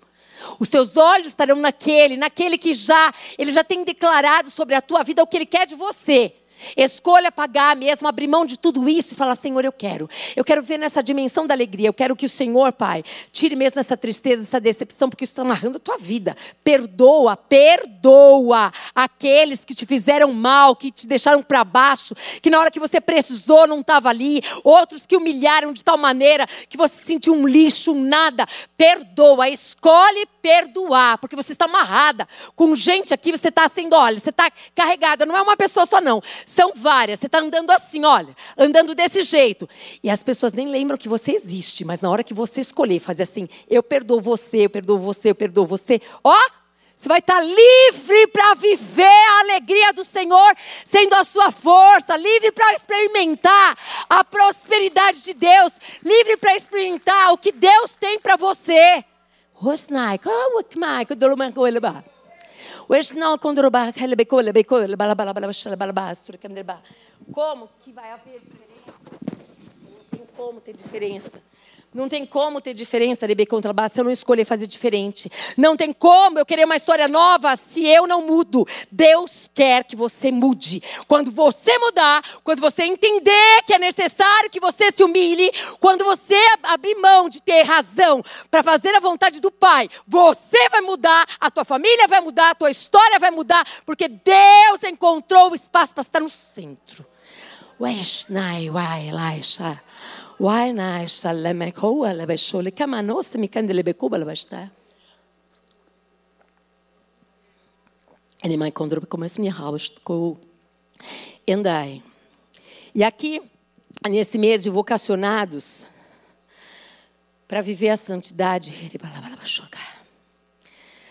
A: Os teus olhos estarão naquele, naquele que já, ele já tem declarado sobre a tua vida o que ele quer de você. Escolha pagar mesmo, abrir mão de tudo isso e falar: Senhor, eu quero. Eu quero ver nessa dimensão da alegria. Eu quero que o Senhor, Pai, tire mesmo essa tristeza, essa decepção, porque isso está amarrando a tua vida. Perdoa, perdoa aqueles que te fizeram mal, que te deixaram para baixo, que na hora que você precisou não estava ali. Outros que humilharam de tal maneira que você se sentiu um lixo, um nada. Perdoa, escolhe perdoar, porque você está amarrada com gente aqui. Você está sendo, olha, você está carregada. Não é uma pessoa só, não são várias. Você está andando assim, olha, andando desse jeito. E as pessoas nem lembram que você existe, mas na hora que você escolher fazer assim, eu perdoo você, eu perdoo você, eu perdoo você, ó, você vai estar tá livre para viver a alegria do Senhor, sendo a sua força, livre para experimentar a prosperidade de Deus, livre para experimentar o que Deus tem para você. Rosnai, como que mais que eu dou uma coisa como que vai haver diferença? como ter diferença. Não tem como ter diferença, Rebe contra Bá, se eu não escolher fazer diferente. Não tem como eu querer uma história nova se eu não mudo. Deus quer que você mude. Quando você mudar, quando você entender que é necessário que você se humilhe, quando você abrir mão de ter razão para fazer a vontade do Pai, você vai mudar, a tua família vai mudar, a tua história vai mudar, porque Deus encontrou o espaço para estar no centro. Ué, uai, lai, وعينا سلمك هو اللي بشولي كما نوست مكان اللي بكوبا اللي بشتا Ele me encontrou começo a me com Endai. E aqui, nesse mês de vocacionados, para viver a santidade,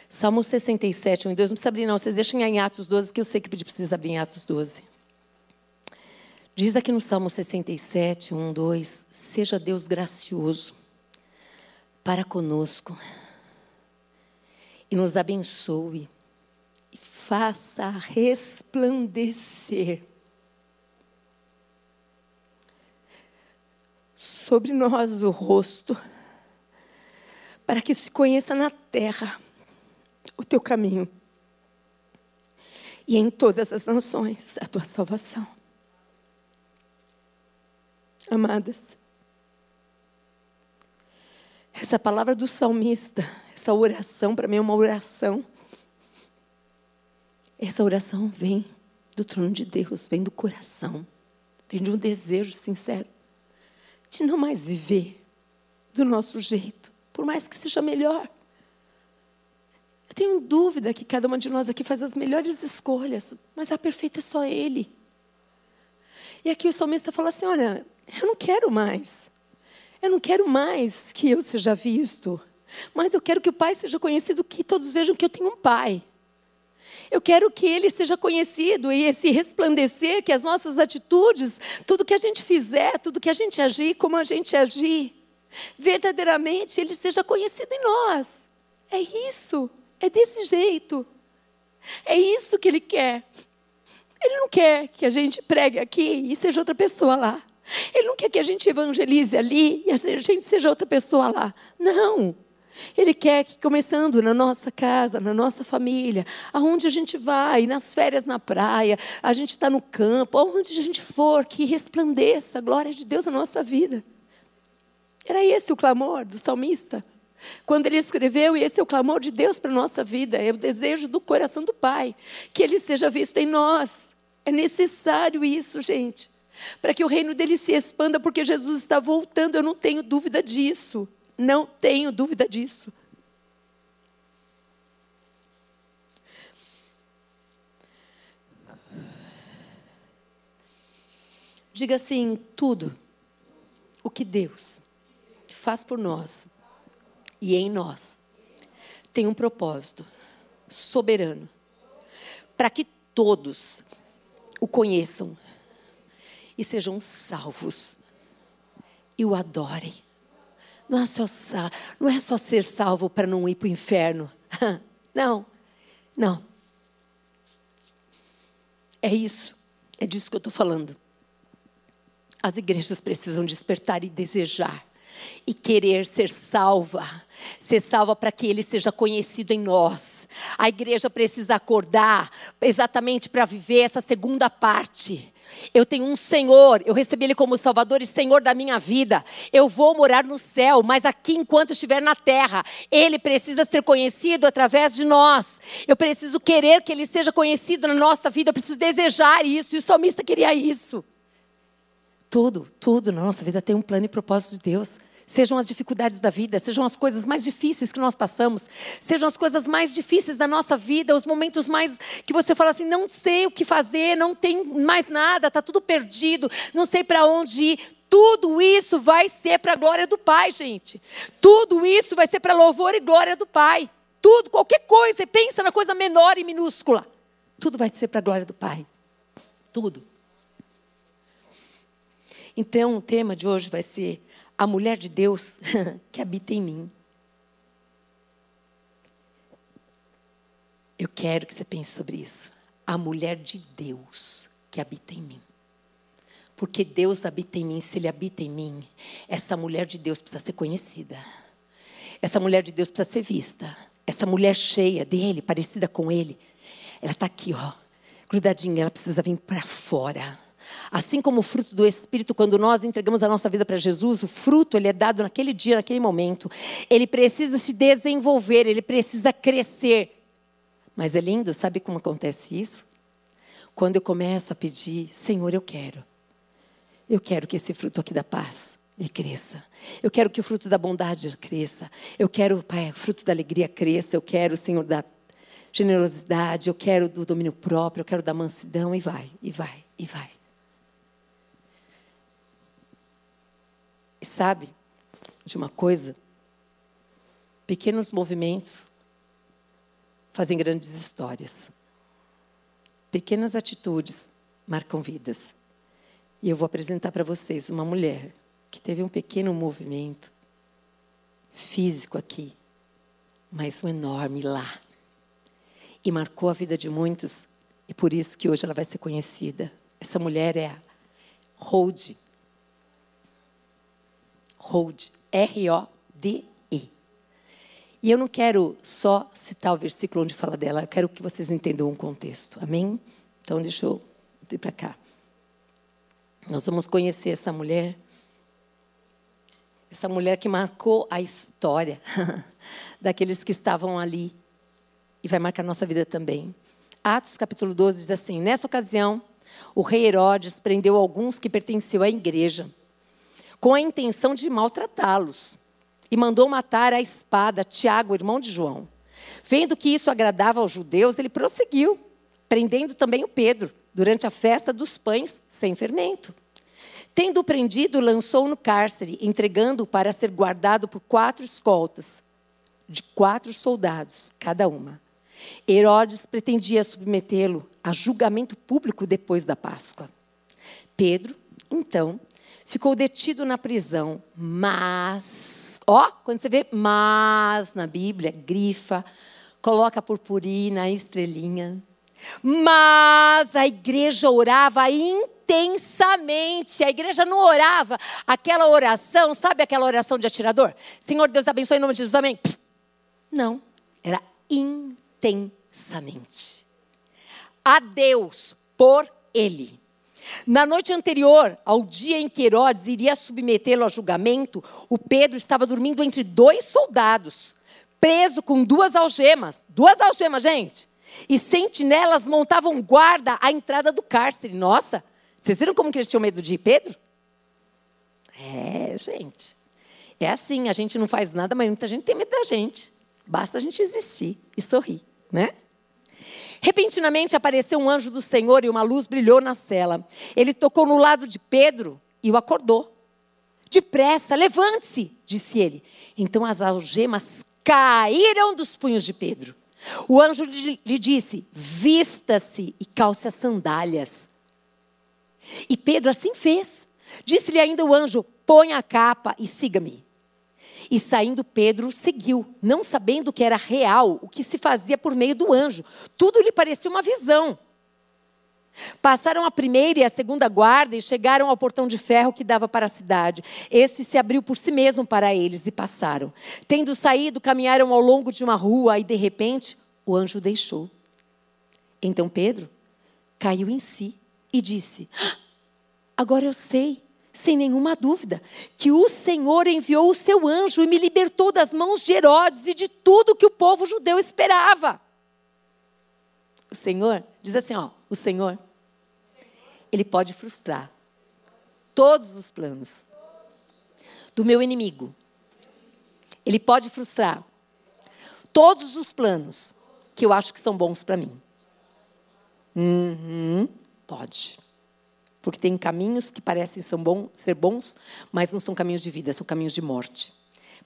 A: Salmo 67, 1 e 2, não precisa abrir não, vocês deixem em Atos 12, que eu sei que precisa abrir em Atos 12. Diz aqui no Salmo 67, 1, 2: Seja Deus gracioso para conosco e nos abençoe e faça resplandecer sobre nós o rosto, para que se conheça na terra o teu caminho e em todas as nações a tua salvação amadas. Essa palavra do salmista, essa oração, para mim é uma oração. Essa oração vem do trono de Deus, vem do coração, vem de um desejo sincero de não mais viver do nosso jeito, por mais que seja melhor. Eu tenho dúvida que cada uma de nós aqui faz as melhores escolhas, mas a perfeita é só Ele. E aqui o salmista fala assim: olha, eu não quero mais. Eu não quero mais que eu seja visto. Mas eu quero que o Pai seja conhecido, que todos vejam que eu tenho um Pai. Eu quero que Ele seja conhecido e esse resplandecer, que as nossas atitudes, tudo que a gente fizer, tudo que a gente agir, como a gente agir, verdadeiramente Ele seja conhecido em nós. É isso, é desse jeito. É isso que Ele quer. Ele não quer que a gente pregue aqui e seja outra pessoa lá. Ele não quer que a gente evangelize ali e a gente seja outra pessoa lá. Não. Ele quer que, começando na nossa casa, na nossa família, aonde a gente vai, nas férias na praia, a gente está no campo, aonde a gente for, que resplandeça a glória de Deus na nossa vida. Era esse o clamor do salmista. Quando ele escreveu, e esse é o clamor de Deus para a nossa vida, é o desejo do coração do Pai, que ele seja visto em nós. É necessário isso, gente para que o reino dele se expanda, porque Jesus está voltando, eu não tenho dúvida disso. Não tenho dúvida disso. Diga assim: tudo o que Deus faz por nós e em nós tem um propósito soberano para que todos o conheçam e sejam salvos e o adorem. Não é só, não é só ser salvo para não ir para o inferno. *laughs* Não, não. É isso, é disso que eu estou falando. As igrejas precisam despertar e desejar e querer ser salva, ser salva para que ele seja conhecido em nós. A igreja precisa acordar exatamente para viver essa segunda parte eu tenho um Senhor, eu recebi Ele como Salvador e Senhor da minha vida. Eu vou morar no céu, mas aqui enquanto estiver na terra, Ele precisa ser conhecido através de nós. Eu preciso querer que Ele seja conhecido na nossa vida, eu preciso desejar isso, e o salmista queria isso. Tudo, tudo na nossa vida tem um plano e propósito de Deus sejam as dificuldades da vida, sejam as coisas mais difíceis que nós passamos, sejam as coisas mais difíceis da nossa vida, os momentos mais que você fala assim, não sei o que fazer, não tem mais nada, está tudo perdido, não sei para onde ir. Tudo isso vai ser para a glória do Pai, gente. Tudo isso vai ser para louvor e glória do Pai. Tudo, qualquer coisa, você pensa na coisa menor e minúscula. Tudo vai ser para a glória do Pai. Tudo. Então, o tema de hoje vai ser a mulher de Deus *laughs* que habita em mim. Eu quero que você pense sobre isso. A mulher de Deus que habita em mim. Porque Deus habita em mim, se Ele habita em mim, essa mulher de Deus precisa ser conhecida. Essa mulher de Deus precisa ser vista. Essa mulher cheia dele, parecida com ele, ela está aqui, ó, grudadinha, ela precisa vir para fora. Assim como o fruto do Espírito, quando nós entregamos a nossa vida para Jesus, o fruto ele é dado naquele dia, naquele momento. Ele precisa se desenvolver, ele precisa crescer. Mas é lindo, sabe como acontece isso? Quando eu começo a pedir, Senhor, eu quero. Eu quero que esse fruto aqui da paz ele cresça. Eu quero que o fruto da bondade cresça. Eu quero, Pai, o fruto da alegria cresça. Eu quero, Senhor, da generosidade. Eu quero do domínio próprio. Eu quero da mansidão. E vai, e vai, e vai. E sabe de uma coisa? Pequenos movimentos fazem grandes histórias. Pequenas atitudes marcam vidas. E eu vou apresentar para vocês uma mulher que teve um pequeno movimento físico aqui, mas um enorme lá. E marcou a vida de muitos, e por isso que hoje ela vai ser conhecida. Essa mulher é a Hold. Hold. R-O-D-E. E eu não quero só citar o versículo onde fala dela, eu quero que vocês entendam o contexto. Amém? Então, deixa eu vir para cá. Nós vamos conhecer essa mulher essa mulher que marcou a história *laughs* daqueles que estavam ali e vai marcar nossa vida também. Atos capítulo 12 diz assim: Nessa ocasião, o rei Herodes prendeu alguns que pertenciam à igreja, com a intenção de maltratá-los, e mandou matar a espada Tiago, irmão de João. Vendo que isso agradava aos judeus, ele prosseguiu, prendendo também o Pedro, durante a festa dos pães sem fermento. Tendo prendido, lançou no cárcere, entregando-o para ser guardado por quatro escoltas, de quatro soldados, cada uma. Herodes pretendia submetê-lo a julgamento público depois da Páscoa. Pedro, então, ficou detido na prisão, mas, ó, quando você vê mas na Bíblia, grifa, coloca purpurina, estrelinha. Mas a igreja orava intensamente. A igreja não orava aquela oração, sabe aquela oração de atirador? Senhor Deus abençoe em nome de Jesus, amém. Não, era intensamente. A Deus por ele. Na noite anterior ao dia em que Herodes iria submetê-lo a julgamento, o Pedro estava dormindo entre dois soldados, preso com duas algemas. Duas algemas, gente. E sentinelas montavam guarda à entrada do cárcere. Nossa, vocês viram como que eles tinham medo de Pedro? É, gente. É assim, a gente não faz nada, mas muita gente tem medo da gente. Basta a gente existir e sorrir, né? Repentinamente apareceu um anjo do Senhor e uma luz brilhou na cela. Ele tocou no lado de Pedro e o acordou. Depressa, levante-se, disse ele. Então as algemas caíram dos punhos de Pedro. O anjo lhe disse: Vista-se e calce as sandálias. E Pedro assim fez. Disse-lhe ainda o anjo: Põe a capa e siga-me. E saindo Pedro seguiu, não sabendo que era real o que se fazia por meio do anjo. Tudo lhe parecia uma visão. Passaram a primeira e a segunda guarda e chegaram ao portão de ferro que dava para a cidade. Esse se abriu por si mesmo para eles e passaram. Tendo saído, caminharam ao longo de uma rua e de repente o anjo deixou. Então Pedro caiu em si e disse: ah, Agora eu sei, sem nenhuma dúvida, que o Senhor enviou o seu anjo e me libertou das mãos de Herodes e de tudo que o povo judeu esperava. O Senhor, diz assim, ó, o Senhor, ele pode frustrar todos os planos do meu inimigo. Ele pode frustrar todos os planos que eu acho que são bons para mim. Uhum, pode. Porque tem caminhos que parecem ser, bons, mas não são caminhos de vida, são caminhos de morte.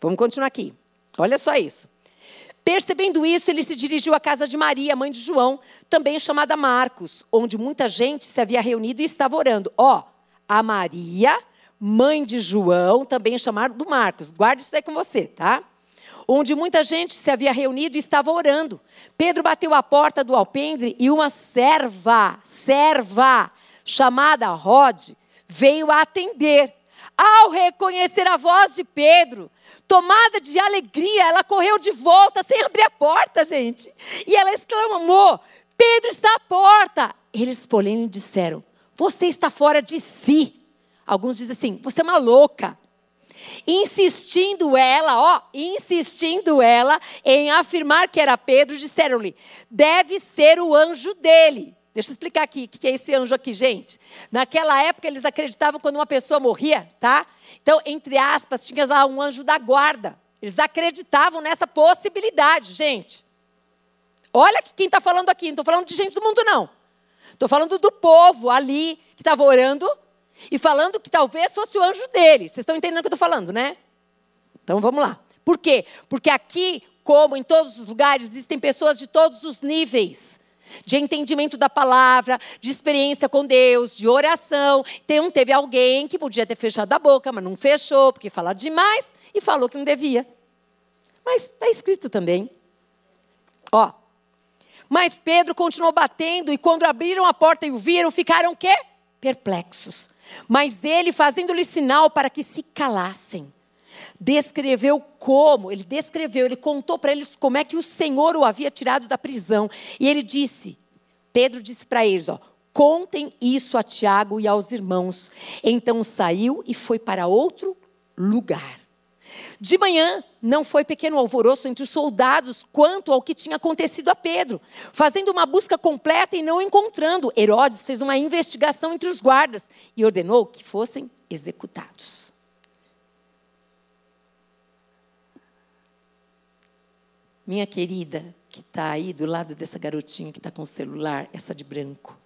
A: Vamos continuar aqui. Olha só isso. Percebendo isso, ele se dirigiu à casa de Maria, mãe de João, também chamada Marcos, onde muita gente se havia reunido e estava orando. Ó, a Maria, mãe de João, também chamada do Marcos. Guarde isso aí com você, tá? Onde muita gente se havia reunido e estava orando. Pedro bateu a porta do alpendre e uma serva, serva, chamada Rod, veio a atender. Ao reconhecer a voz de Pedro, tomada de alegria, ela correu de volta sem abrir a porta, gente. E ela exclamou: Pedro está à porta. Eles, porém, disseram: Você está fora de si. Alguns dizem assim: Você é uma louca. Insistindo ela, ó, insistindo ela em afirmar que era Pedro, disseram-lhe: Deve ser o anjo dele. Deixa eu explicar aqui o que é esse anjo aqui, gente. Naquela época eles acreditavam quando uma pessoa morria, tá? Então, entre aspas, tinha lá um anjo da guarda. Eles acreditavam nessa possibilidade, gente. Olha quem está falando aqui, não estou falando de gente do mundo, não. Estou falando do povo ali que estava orando e falando que talvez fosse o anjo dele. Vocês estão entendendo o que eu estou falando, né? Então vamos lá. Por quê? Porque aqui, como em todos os lugares, existem pessoas de todos os níveis de entendimento da palavra, de experiência com Deus, de oração. Então, teve alguém que podia ter fechado a boca, mas não fechou, porque falou demais e falou que não devia. Mas está escrito também. Ó. Mas Pedro continuou batendo e quando abriram a porta e o viram, ficaram quê? Perplexos. Mas ele, fazendo-lhe sinal para que se calassem, descreveu como, ele descreveu, ele contou para eles como é que o Senhor o havia tirado da prisão. E ele disse, Pedro disse para eles, ó, contem isso a Tiago e aos irmãos. Então saiu e foi para outro lugar. De manhã, não foi pequeno alvoroço entre os soldados quanto ao que tinha acontecido a Pedro. Fazendo uma busca completa e não encontrando, Herodes fez uma investigação entre os guardas e ordenou que fossem executados. Minha querida, que está aí do lado dessa garotinha que está com o celular, essa de branco,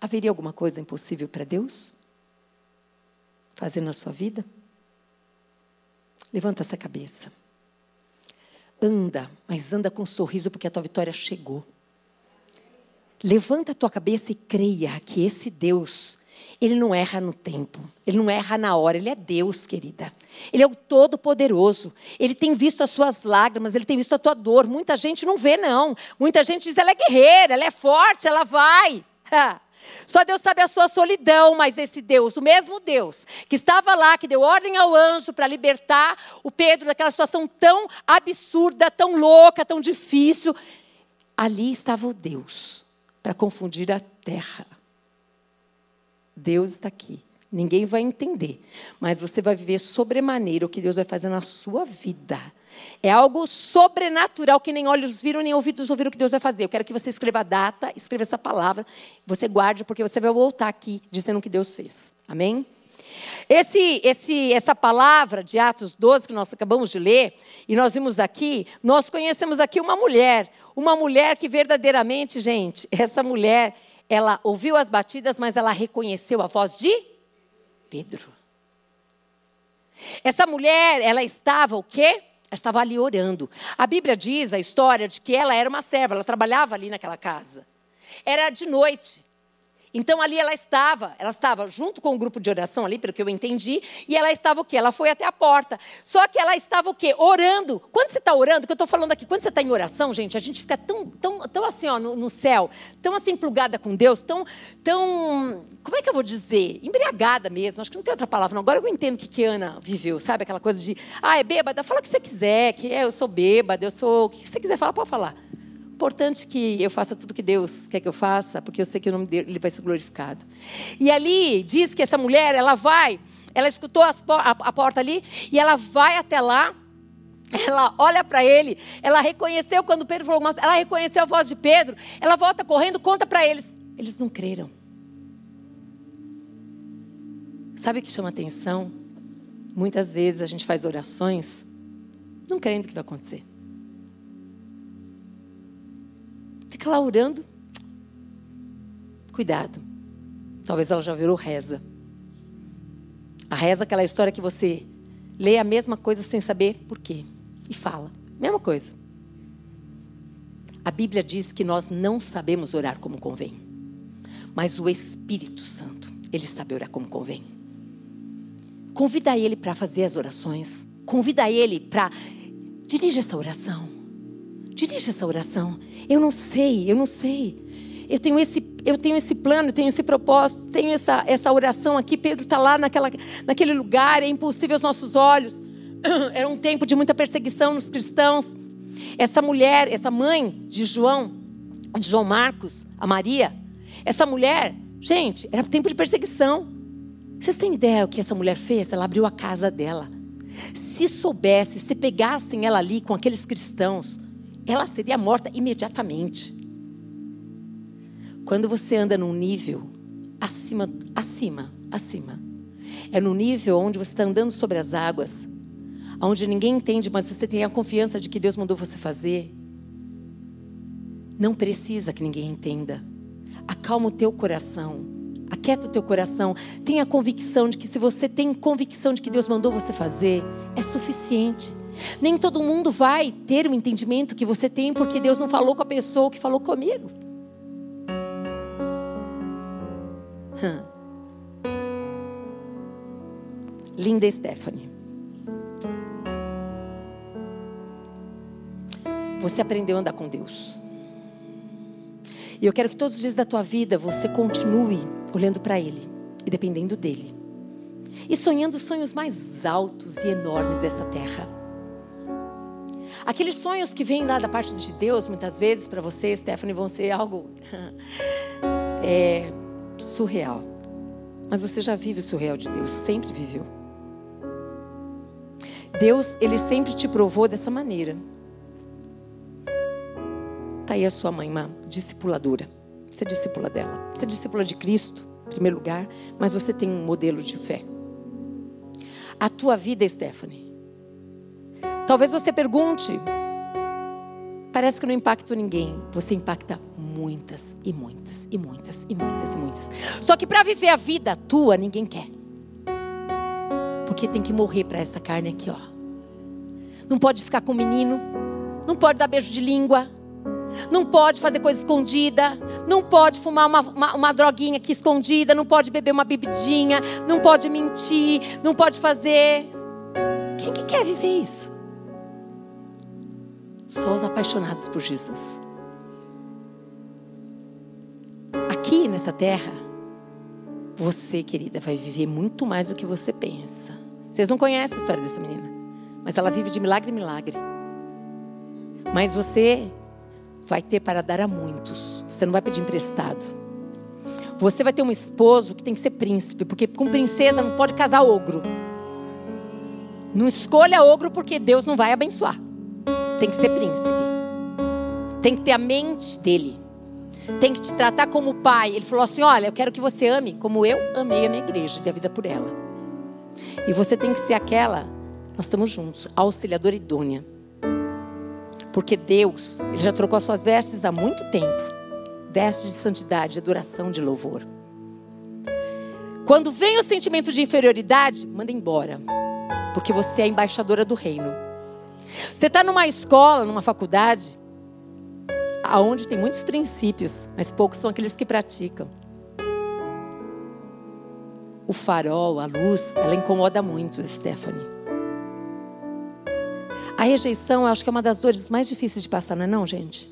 A: haveria alguma coisa impossível para Deus? Fazer na sua vida? Levanta essa cabeça. Anda, mas anda com um sorriso porque a tua vitória chegou. Levanta a tua cabeça e creia que esse Deus ele não erra no tempo, ele não erra na hora, ele é Deus, querida. Ele é o Todo-Poderoso. Ele tem visto as suas lágrimas, ele tem visto a tua dor. Muita gente não vê, não. Muita gente diz, ela é guerreira, ela é forte, ela vai. Só Deus sabe a sua solidão, mas esse Deus, o mesmo Deus, que estava lá, que deu ordem ao anjo para libertar o Pedro daquela situação tão absurda, tão louca, tão difícil, ali estava o Deus para confundir a terra. Deus está aqui. Ninguém vai entender, mas você vai viver sobremaneira o que Deus vai fazer na sua vida. É algo sobrenatural que nem olhos viram, nem ouvidos ouviram o que Deus vai fazer. Eu quero que você escreva a data, escreva essa palavra, você guarde, porque você vai voltar aqui dizendo o que Deus fez. Amém? Esse, esse, essa palavra de Atos 12 que nós acabamos de ler, e nós vimos aqui, nós conhecemos aqui uma mulher, uma mulher que verdadeiramente, gente, essa mulher, ela ouviu as batidas, mas ela reconheceu a voz de Pedro. Essa mulher, ela estava o quê? Ela estava ali orando. A Bíblia diz a história de que ela era uma serva, ela trabalhava ali naquela casa. Era de noite. Então ali ela estava, ela estava junto com o grupo de oração ali, pelo que eu entendi, e ela estava o quê? Ela foi até a porta. Só que ela estava o quê? Orando. Quando você está orando, que eu estou falando aqui, quando você está em oração, gente, a gente fica tão, tão, tão assim, ó, no, no, céu, tão assim plugada com Deus, tão, tão, como é que eu vou dizer? Embriagada mesmo, acho que não tem outra palavra. Não. Agora eu entendo o que, que Ana viveu, sabe? Aquela coisa de, ah, é bêbada, fala o que você quiser, que é, eu sou bêbada, eu sou, o que você quiser falar, pode falar importante que eu faça tudo que Deus quer que eu faça, porque eu sei que o nome dele vai ser glorificado. E ali diz que essa mulher, ela vai, ela escutou a, a porta ali e ela vai até lá. Ela olha para ele, ela reconheceu quando Pedro falou, ela reconheceu a voz de Pedro, ela volta correndo, conta para eles. Eles não creram. Sabe o que chama atenção? Muitas vezes a gente faz orações não crendo que vai acontecer. Fica lá orando. Cuidado. Talvez ela já virou reza. A reza é aquela história que você lê a mesma coisa sem saber por quê. E fala. Mesma coisa. A Bíblia diz que nós não sabemos orar como convém. Mas o Espírito Santo, ele sabe orar como convém. Convida ele para fazer as orações. Convida ele para dirigir essa oração. Dirige essa oração. Eu não sei, eu não sei. eu tenho esse, eu tenho esse plano, eu tenho esse propósito, tenho essa, essa oração aqui. Pedro está lá naquela, naquele lugar, é impossível aos nossos olhos. *clears throat* Era um tempo de muita perseguição nos cristãos. Essa mulher, essa mãe de João, de João Marcos, a Maria, essa mulher, gente, era tempo de perseguição. Vocês têm ideia o que essa mulher fez? Ela abriu a casa dela. Se soubesse, se pegassem ela ali com aqueles cristãos, ela seria morta imediatamente. Quando você anda num nível acima, acima, acima, é no nível onde você está andando sobre as águas, onde ninguém entende, mas você tem a confiança de que Deus mandou você fazer. Não precisa que ninguém entenda. Acalma o teu coração. Aquieta o teu coração. Tenha a convicção de que se você tem convicção de que Deus mandou você fazer, é suficiente. Nem todo mundo vai ter o entendimento que você tem porque Deus não falou com a pessoa que falou comigo. Hum. Linda Stephanie. Você aprendeu a andar com Deus. E eu quero que todos os dias da tua vida você continue olhando para Ele e dependendo dEle. E sonhando sonhos mais altos e enormes dessa terra. Aqueles sonhos que vêm lá da parte de Deus, muitas vezes para você, Stephanie, vão ser algo *laughs* é, surreal. Mas você já vive o surreal de Deus, sempre viveu. Deus, Ele sempre te provou dessa maneira. Está aí a sua mãe, uma discipuladora. Você é discípula dela. Você é discípula de Cristo, em primeiro lugar, mas você tem um modelo de fé. A tua vida, Stephanie. Talvez você pergunte, parece que não impacto ninguém. Você impacta muitas e muitas e muitas e muitas e muitas. Só que para viver a vida tua, ninguém quer. Porque tem que morrer para essa carne aqui, ó. Não pode ficar com o menino, não pode dar beijo de língua, não pode fazer coisa escondida, não pode fumar uma, uma, uma, droguinha aqui escondida, não pode beber uma bebidinha, não pode mentir, não pode fazer. Quem que quer viver isso? Só os apaixonados por Jesus. Aqui nessa terra, você, querida, vai viver muito mais do que você pensa. Vocês não conhecem a história dessa menina, mas ela vive de milagre em milagre. Mas você vai ter para dar a muitos. Você não vai pedir emprestado. Você vai ter um esposo que tem que ser príncipe, porque com princesa não pode casar ogro. Não escolha ogro porque Deus não vai abençoar. Tem que ser príncipe. Tem que ter a mente dele. Tem que te tratar como pai. Ele falou assim: Olha, eu quero que você ame como eu amei a minha igreja dê a vida por ela. E você tem que ser aquela, nós estamos juntos, auxiliadora idônea. Porque Deus, Ele já trocou as suas vestes há muito tempo vestes de santidade, de adoração, de louvor. Quando vem o sentimento de inferioridade, manda embora. Porque você é embaixadora do reino. Você está numa escola, numa faculdade, aonde tem muitos princípios, mas poucos são aqueles que praticam. O farol, a luz, ela incomoda muito, Stephanie. A rejeição, eu acho que é uma das dores mais difíceis de passar, não é não, gente?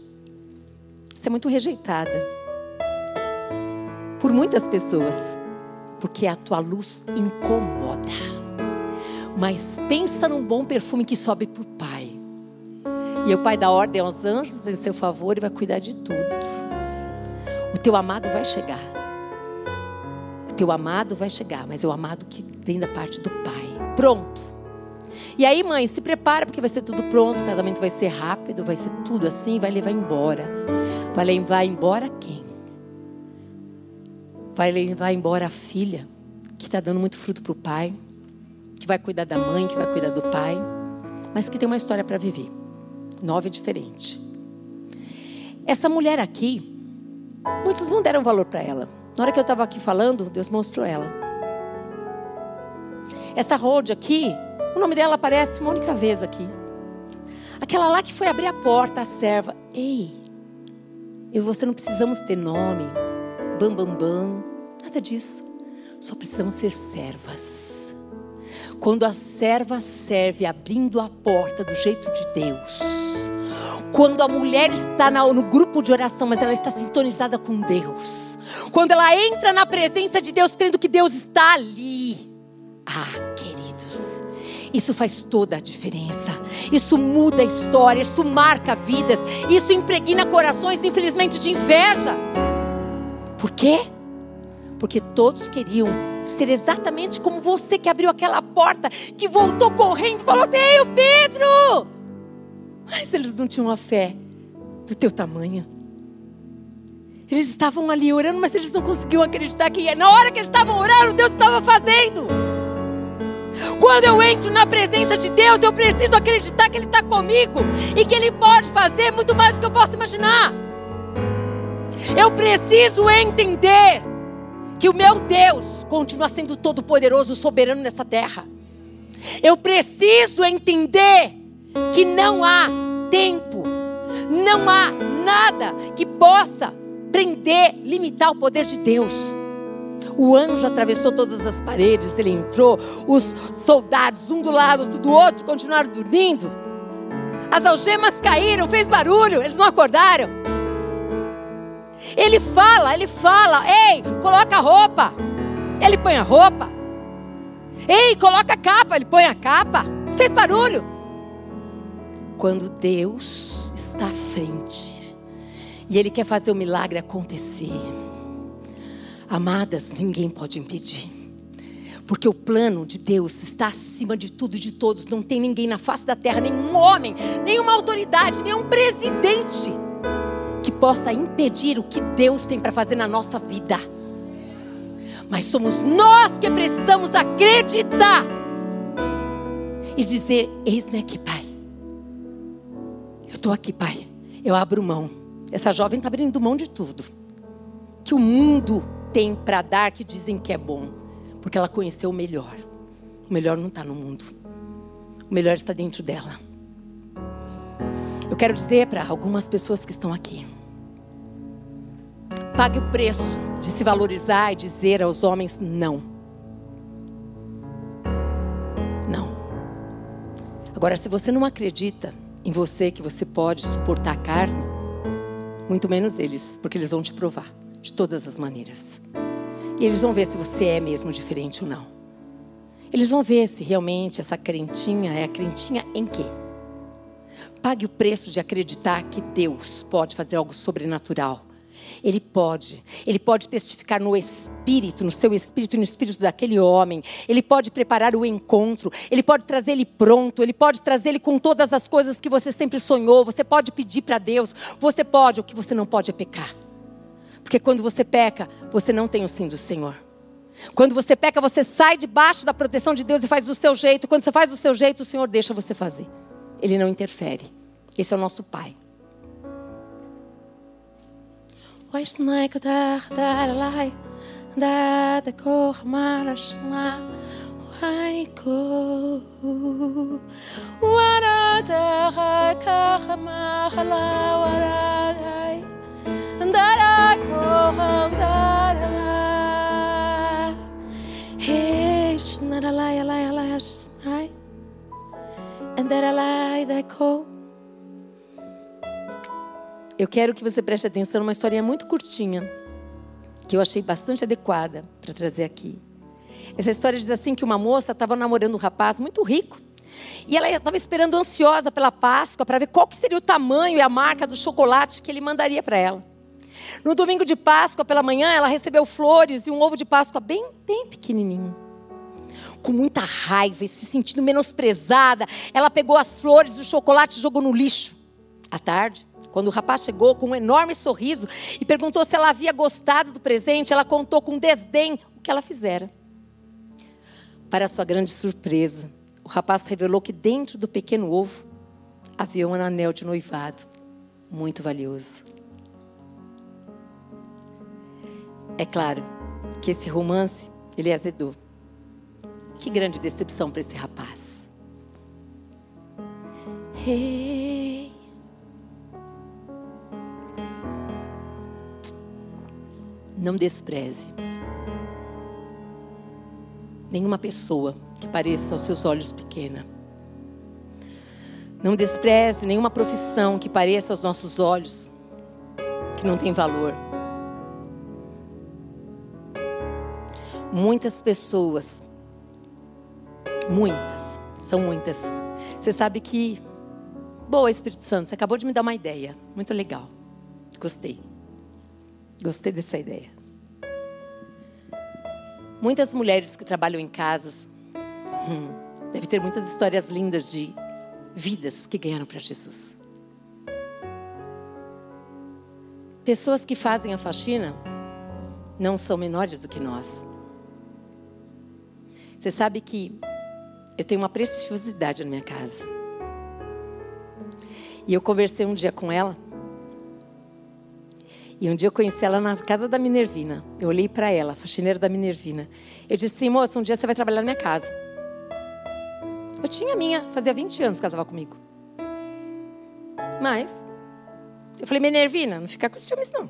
A: Você é muito rejeitada. Por muitas pessoas. Porque a tua luz incomoda. Mas pensa num bom perfume que sobe para o. E o Pai dá ordem aos anjos em seu favor e vai cuidar de tudo. O teu amado vai chegar. O teu amado vai chegar, mas é o amado que vem da parte do Pai. Pronto. E aí, mãe, se prepara porque vai ser tudo pronto, o casamento vai ser rápido, vai ser tudo assim, vai levar embora. Vai levar embora quem? Vai levar embora a filha, que está dando muito fruto para o pai, que vai cuidar da mãe, que vai cuidar do pai, mas que tem uma história para viver. Nova e diferente. Essa mulher aqui, muitos não deram valor para ela. Na hora que eu estava aqui falando, Deus mostrou ela. Essa Rode aqui, o nome dela aparece uma única vez aqui. Aquela lá que foi abrir a porta, a serva. Ei, eu e você não precisamos ter nome, bam, bam, bam, nada disso. Só precisamos ser servas. Quando a serva serve abrindo a porta do jeito de Deus, Quando a mulher está no grupo de oração, mas ela está sintonizada com Deus. Quando ela entra na presença de Deus, crendo que Deus está ali. Ah, queridos, isso faz toda a diferença. Isso muda a história, isso marca vidas, isso impregna corações, infelizmente, de inveja. Por quê? Porque todos queriam ser exatamente como você que abriu aquela porta, que voltou correndo e falou assim: Ei, o Pedro! Mas eles não tinham a fé do teu tamanho. Eles estavam ali orando, mas eles não conseguiam acreditar que na hora que eles estavam orando, Deus estava fazendo. Quando eu entro na presença de Deus, eu preciso acreditar que Ele está comigo e que Ele pode fazer muito mais do que eu posso imaginar. Eu preciso entender que o meu Deus continua sendo todo-poderoso, soberano nessa terra. Eu preciso entender que não há tempo, não há nada que possa prender, limitar o poder de Deus. O anjo atravessou todas as paredes, ele entrou, os soldados, um do lado, outro do outro, continuaram dormindo. As algemas caíram, fez barulho, eles não acordaram. Ele fala, ele fala, ei, coloca a roupa. Ele põe a roupa. Ei, coloca a capa, ele põe a capa. Fez barulho. Quando Deus está à frente e Ele quer fazer o milagre acontecer, amadas, ninguém pode impedir. Porque o plano de Deus está acima de tudo e de todos. Não tem ninguém na face da terra, nenhum homem, nenhuma autoridade, nenhum presidente possa impedir o que Deus tem para fazer na nossa vida. Mas somos nós que precisamos acreditar e dizer: Eis-me aqui, Pai. Eu estou aqui, Pai. Eu abro mão. Essa jovem está abrindo mão de tudo que o mundo tem para dar que dizem que é bom, porque ela conheceu o melhor. O melhor não está no mundo, o melhor está dentro dela. Eu quero dizer para algumas pessoas que estão aqui: pague o preço de se valorizar e dizer aos homens não. Não. Agora, se você não acredita em você que você pode suportar a carne, muito menos eles, porque eles vão te provar de todas as maneiras. E eles vão ver se você é mesmo diferente ou não. Eles vão ver se realmente essa crentinha é a crentinha em quê? Pague o preço de acreditar que Deus pode fazer algo sobrenatural ele pode. Ele pode testificar no espírito, no seu espírito e no espírito daquele homem. Ele pode preparar o encontro. Ele pode trazer ele pronto. Ele pode trazer ele com todas as coisas que você sempre sonhou. Você pode pedir para Deus. Você pode. O que você não pode é pecar. Porque quando você peca, você não tem o sim do Senhor. Quando você peca, você sai debaixo da proteção de Deus e faz do seu jeito. Quando você faz do seu jeito, o Senhor deixa você fazer. Ele não interfere. Esse é o nosso Pai. Waste my kadar that lie that the koch marashna why go what are the kachama halawarai and that I go home that I hish not a lie a lie a and that I lie that come Eu quero que você preste atenção numa historinha muito curtinha, que eu achei bastante adequada para trazer aqui. Essa história diz assim que uma moça estava namorando um rapaz muito rico. E ela estava esperando ansiosa pela Páscoa para ver qual que seria o tamanho e a marca do chocolate que ele mandaria para ela. No domingo de Páscoa, pela manhã, ela recebeu flores e um ovo de Páscoa bem, bem pequenininho. Com muita raiva e se sentindo menosprezada, ela pegou as flores e o chocolate e jogou no lixo. À tarde, quando o rapaz chegou com um enorme sorriso e perguntou se ela havia gostado do presente, ela contou com desdém o que ela fizera. Para sua grande surpresa, o rapaz revelou que dentro do pequeno ovo havia um anel de noivado muito valioso. É claro que esse romance ele azedou. Que grande decepção para esse rapaz. Hey. Não despreze nenhuma pessoa que pareça aos seus olhos pequena. Não despreze nenhuma profissão que pareça aos nossos olhos que não tem valor. Muitas pessoas, muitas, são muitas. Você sabe que, boa Espírito Santo, você acabou de me dar uma ideia, muito legal. Gostei. Gostei dessa ideia. Muitas mulheres que trabalham em casas, hum, deve ter muitas histórias lindas de vidas que ganharam para Jesus. Pessoas que fazem a faxina não são menores do que nós. Você sabe que eu tenho uma preciosidade na minha casa. E eu conversei um dia com ela. E um dia eu conheci ela na casa da Minervina. Eu olhei para ela, faxineira da Minervina. Eu disse assim, moça, um dia você vai trabalhar na minha casa. Eu tinha a minha, fazia 20 anos que ela estava comigo. Mas, eu falei, Minervina, não fica com ciúmes não.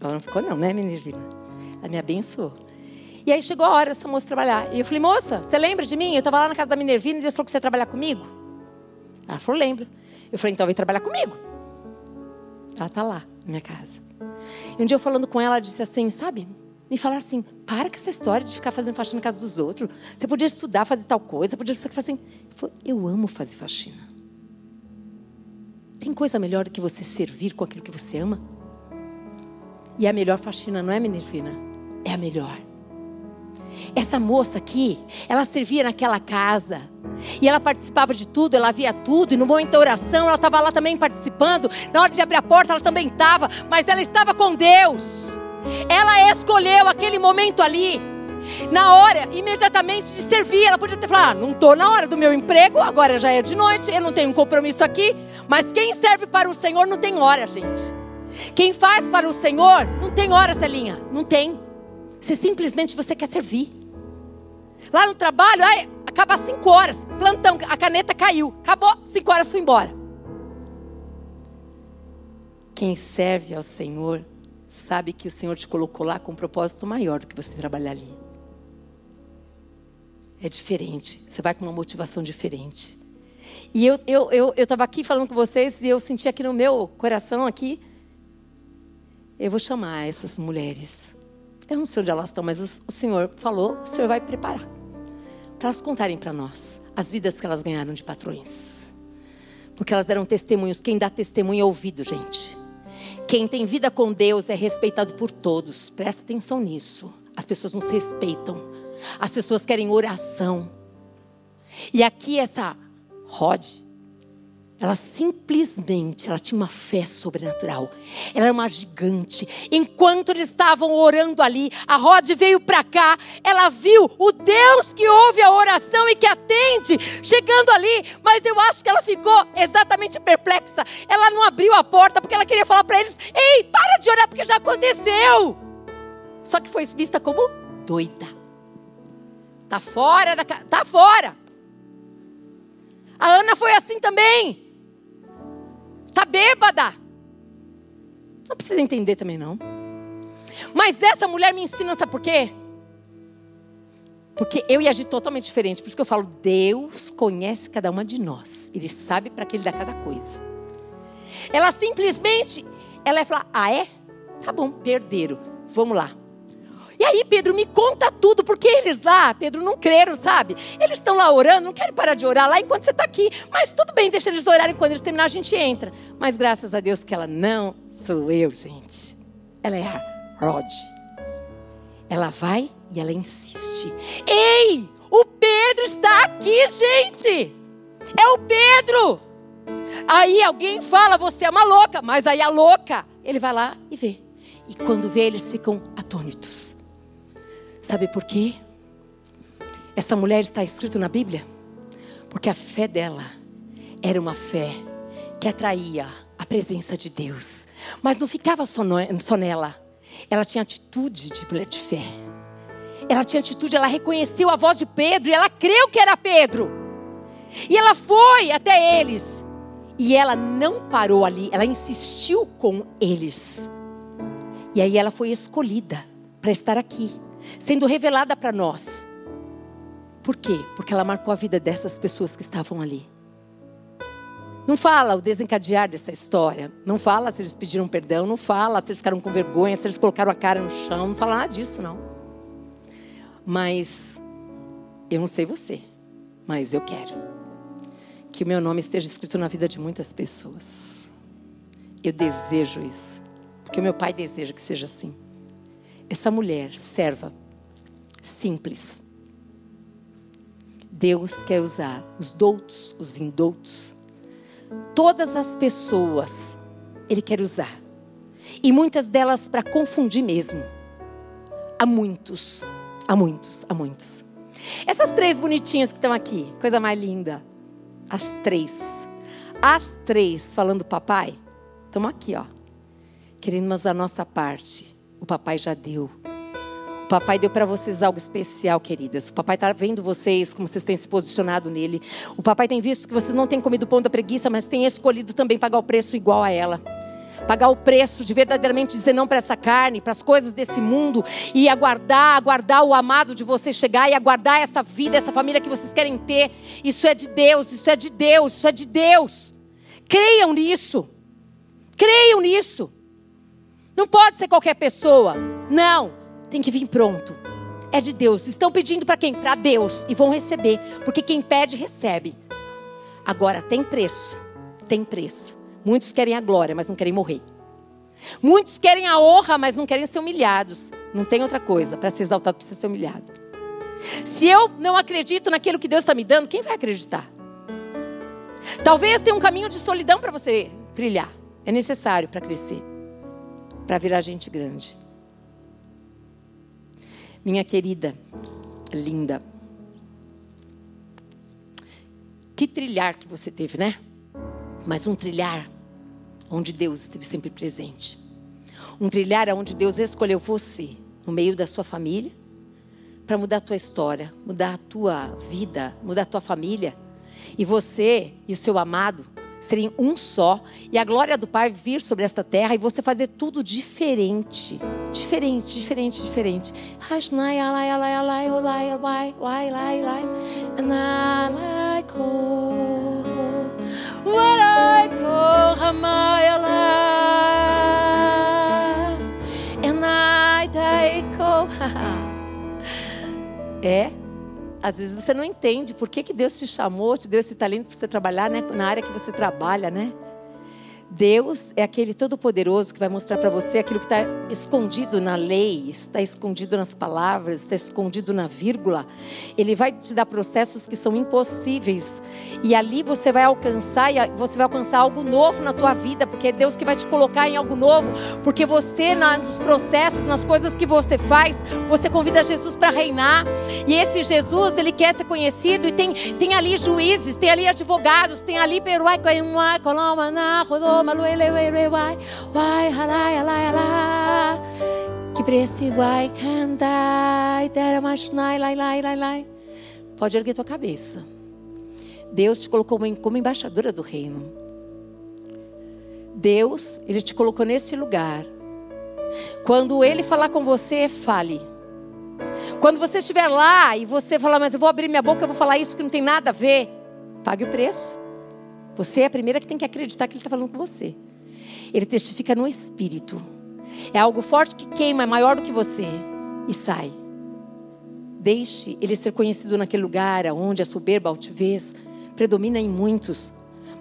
A: Ela não ficou não, né, Minervina? Ela me abençoou. E aí chegou a hora dessa moça trabalhar. E eu falei, moça, você lembra de mim? Eu estava lá na casa da Minervina e Deus falou que você ia trabalhar comigo. Ela falou, lembro. Eu falei, então vem trabalhar comigo. Ela está lá, minha casa. E um dia eu falando com ela, ela disse assim, sabe? Me falaram assim, para com essa história de ficar fazendo faxina na casa dos outros. Você podia estudar, fazer tal coisa, podia fazer assim. Eu, falei, eu amo fazer faxina. Tem coisa melhor do que você servir com aquilo que você ama? E a melhor faxina não é Minervina, é a melhor. Essa moça aqui, ela servia naquela casa. E ela participava de tudo, ela via tudo. E no momento da oração, ela estava lá também participando. Na hora de abrir a porta, ela também estava. Mas ela estava com Deus. Ela escolheu aquele momento ali. Na hora, imediatamente de servir, ela podia ter falado: ah, não estou na hora do meu emprego, agora já é de noite, eu não tenho um compromisso aqui. Mas quem serve para o Senhor não tem hora, gente. Quem faz para o Senhor não tem hora, Celinha. Não tem. Você simplesmente você quer servir. Lá no trabalho, ai, acaba às 5 horas. Plantão, a caneta caiu. Acabou, 5 horas fui embora. Quem serve ao Senhor sabe que o Senhor te colocou lá com um propósito maior do que você trabalhar ali. É diferente. Você vai com uma motivação diferente. E eu estava eu, eu, eu aqui falando com vocês e eu senti aqui no meu coração aqui. Eu vou chamar essas mulheres eu não sei onde elas estão, mas o, Senhor falou, o Senhor vai preparar. Para elas contarem para nós as vidas que elas ganharam de patrões. Porque elas deram testemunhos. Quem dá testemunho é ouvido, gente. Quem tem vida com Deus é respeitado por todos. Presta atenção nisso. As pessoas nos respeitam. As pessoas querem oração. E aqui essa Rod, ela simplesmente, ela tinha uma fé sobrenatural. Ela era uma gigante. Enquanto eles estavam orando ali, a Rod veio para cá. Ela viu o Deus que ouve a oração e que atende chegando ali. Mas eu acho que ela ficou exatamente perplexa. Ela não abriu a porta porque ela queria falar para eles: "Ei, para de orar porque já aconteceu". Só que foi vista como doida. Tá fora da tá fora. A Ana foi assim também. Está bêbada. Não precisa entender também, não. Mas essa mulher me ensina, sabe por quê? Porque eu ia agir totalmente diferente. Por isso que eu falo, Deus conhece cada uma de nós. Ele sabe para que ele dá cada coisa. Ela simplesmente, ela ia falar, ah é? Tá bom, perderam. Vamos lá. E aí, Pedro, me conta tudo, porque eles lá, Pedro, não creram, sabe? Eles estão lá orando, não querem parar de orar lá enquanto você está aqui. Mas tudo bem, deixa eles orarem, quando eles terminar a gente entra. Mas graças a Deus que ela não sou eu, gente. Ela é a Rod. Ela vai e ela insiste. Ei, o Pedro está aqui, gente. É o Pedro. Aí alguém fala, você é uma louca, mas aí a louca, ele vai lá e vê. E quando vê, eles ficam atônitos. Sabe por quê? Essa mulher está escrito na Bíblia? Porque a fé dela era uma fé que atraía a presença de Deus. Mas não ficava só, no, só nela. Ela tinha atitude de mulher de fé. Ela tinha atitude, ela reconheceu a voz de Pedro e ela creu que era Pedro. E ela foi até eles. E ela não parou ali, ela insistiu com eles. E aí ela foi escolhida para estar aqui sendo revelada para nós. Por quê? Porque ela marcou a vida dessas pessoas que estavam ali. Não fala o desencadear dessa história. Não fala se eles pediram perdão. Não fala se eles ficaram com vergonha, se eles colocaram a cara no chão. Não fala nada disso, não. Mas eu não sei você, mas eu quero que o meu nome esteja escrito na vida de muitas pessoas. Eu desejo isso, porque o meu pai deseja que seja assim. Essa mulher, serva, simples. Deus quer usar os doutos, os indoutos, todas as pessoas, Ele quer usar. E muitas delas para confundir mesmo. Há muitos, há muitos, há muitos. Essas três bonitinhas que estão aqui, coisa mais linda. As três. As três falando papai, estamos aqui, ó. Querendo a nossa parte. O papai já deu. O papai deu para vocês algo especial, queridas. O papai está vendo vocês, como vocês têm se posicionado nele. O papai tem visto que vocês não têm comido o pão da preguiça, mas têm escolhido também pagar o preço igual a ela pagar o preço de verdadeiramente dizer não para essa carne, para as coisas desse mundo e aguardar, aguardar o amado de vocês chegar e aguardar essa vida, essa família que vocês querem ter. Isso é de Deus, isso é de Deus, isso é de Deus. Creiam nisso. Creiam nisso. Não pode ser qualquer pessoa. Não, tem que vir pronto. É de Deus. Estão pedindo para quem? Para Deus e vão receber, porque quem pede recebe. Agora tem preço. Tem preço. Muitos querem a glória, mas não querem morrer. Muitos querem a honra, mas não querem ser humilhados. Não tem outra coisa. Para ser exaltado, precisa ser humilhado. Se eu não acredito naquilo que Deus está me dando, quem vai acreditar? Talvez tenha um caminho de solidão para você trilhar. É necessário para crescer, para virar gente grande. Minha querida, linda. Que trilhar que você teve, né? Mas um trilhar onde Deus esteve sempre presente. Um trilhar onde Deus escolheu você, no meio da sua família, para mudar a tua história, mudar a tua vida, mudar a tua família. E você e o seu amado serem um só, e a glória do Pai vir sobre esta terra e você fazer tudo diferente. Diferente, diferente, diferente. É, às vezes você não entende por que, que Deus te chamou, te deu esse talento para você trabalhar né, na área que você trabalha, né? Deus é aquele todo-poderoso que vai mostrar para você aquilo que está escondido na lei, está escondido nas palavras, está escondido na vírgula. Ele vai te dar processos que são impossíveis. E ali você vai alcançar, e você vai alcançar algo novo na tua vida, porque é Deus que vai te colocar em algo novo. Porque você, nos processos, nas coisas que você faz, você convida Jesus para reinar. E esse Jesus, ele quer ser conhecido. E tem, tem ali juízes, tem ali advogados, tem ali peruai, que prece vai cantar, Pode erguer tua cabeça. Deus te colocou como embaixadora do reino. Deus, Ele te colocou nesse lugar. Quando Ele falar com você, fale. Quando você estiver lá e você falar, mas eu vou abrir minha boca, eu vou falar isso que não tem nada a ver, pague o preço. Você é a primeira que tem que acreditar que Ele está falando com você. Ele testifica no Espírito. É algo forte que queima, é maior do que você. E sai. Deixe Ele ser conhecido naquele lugar onde a soberba, a altivez, predomina em muitos.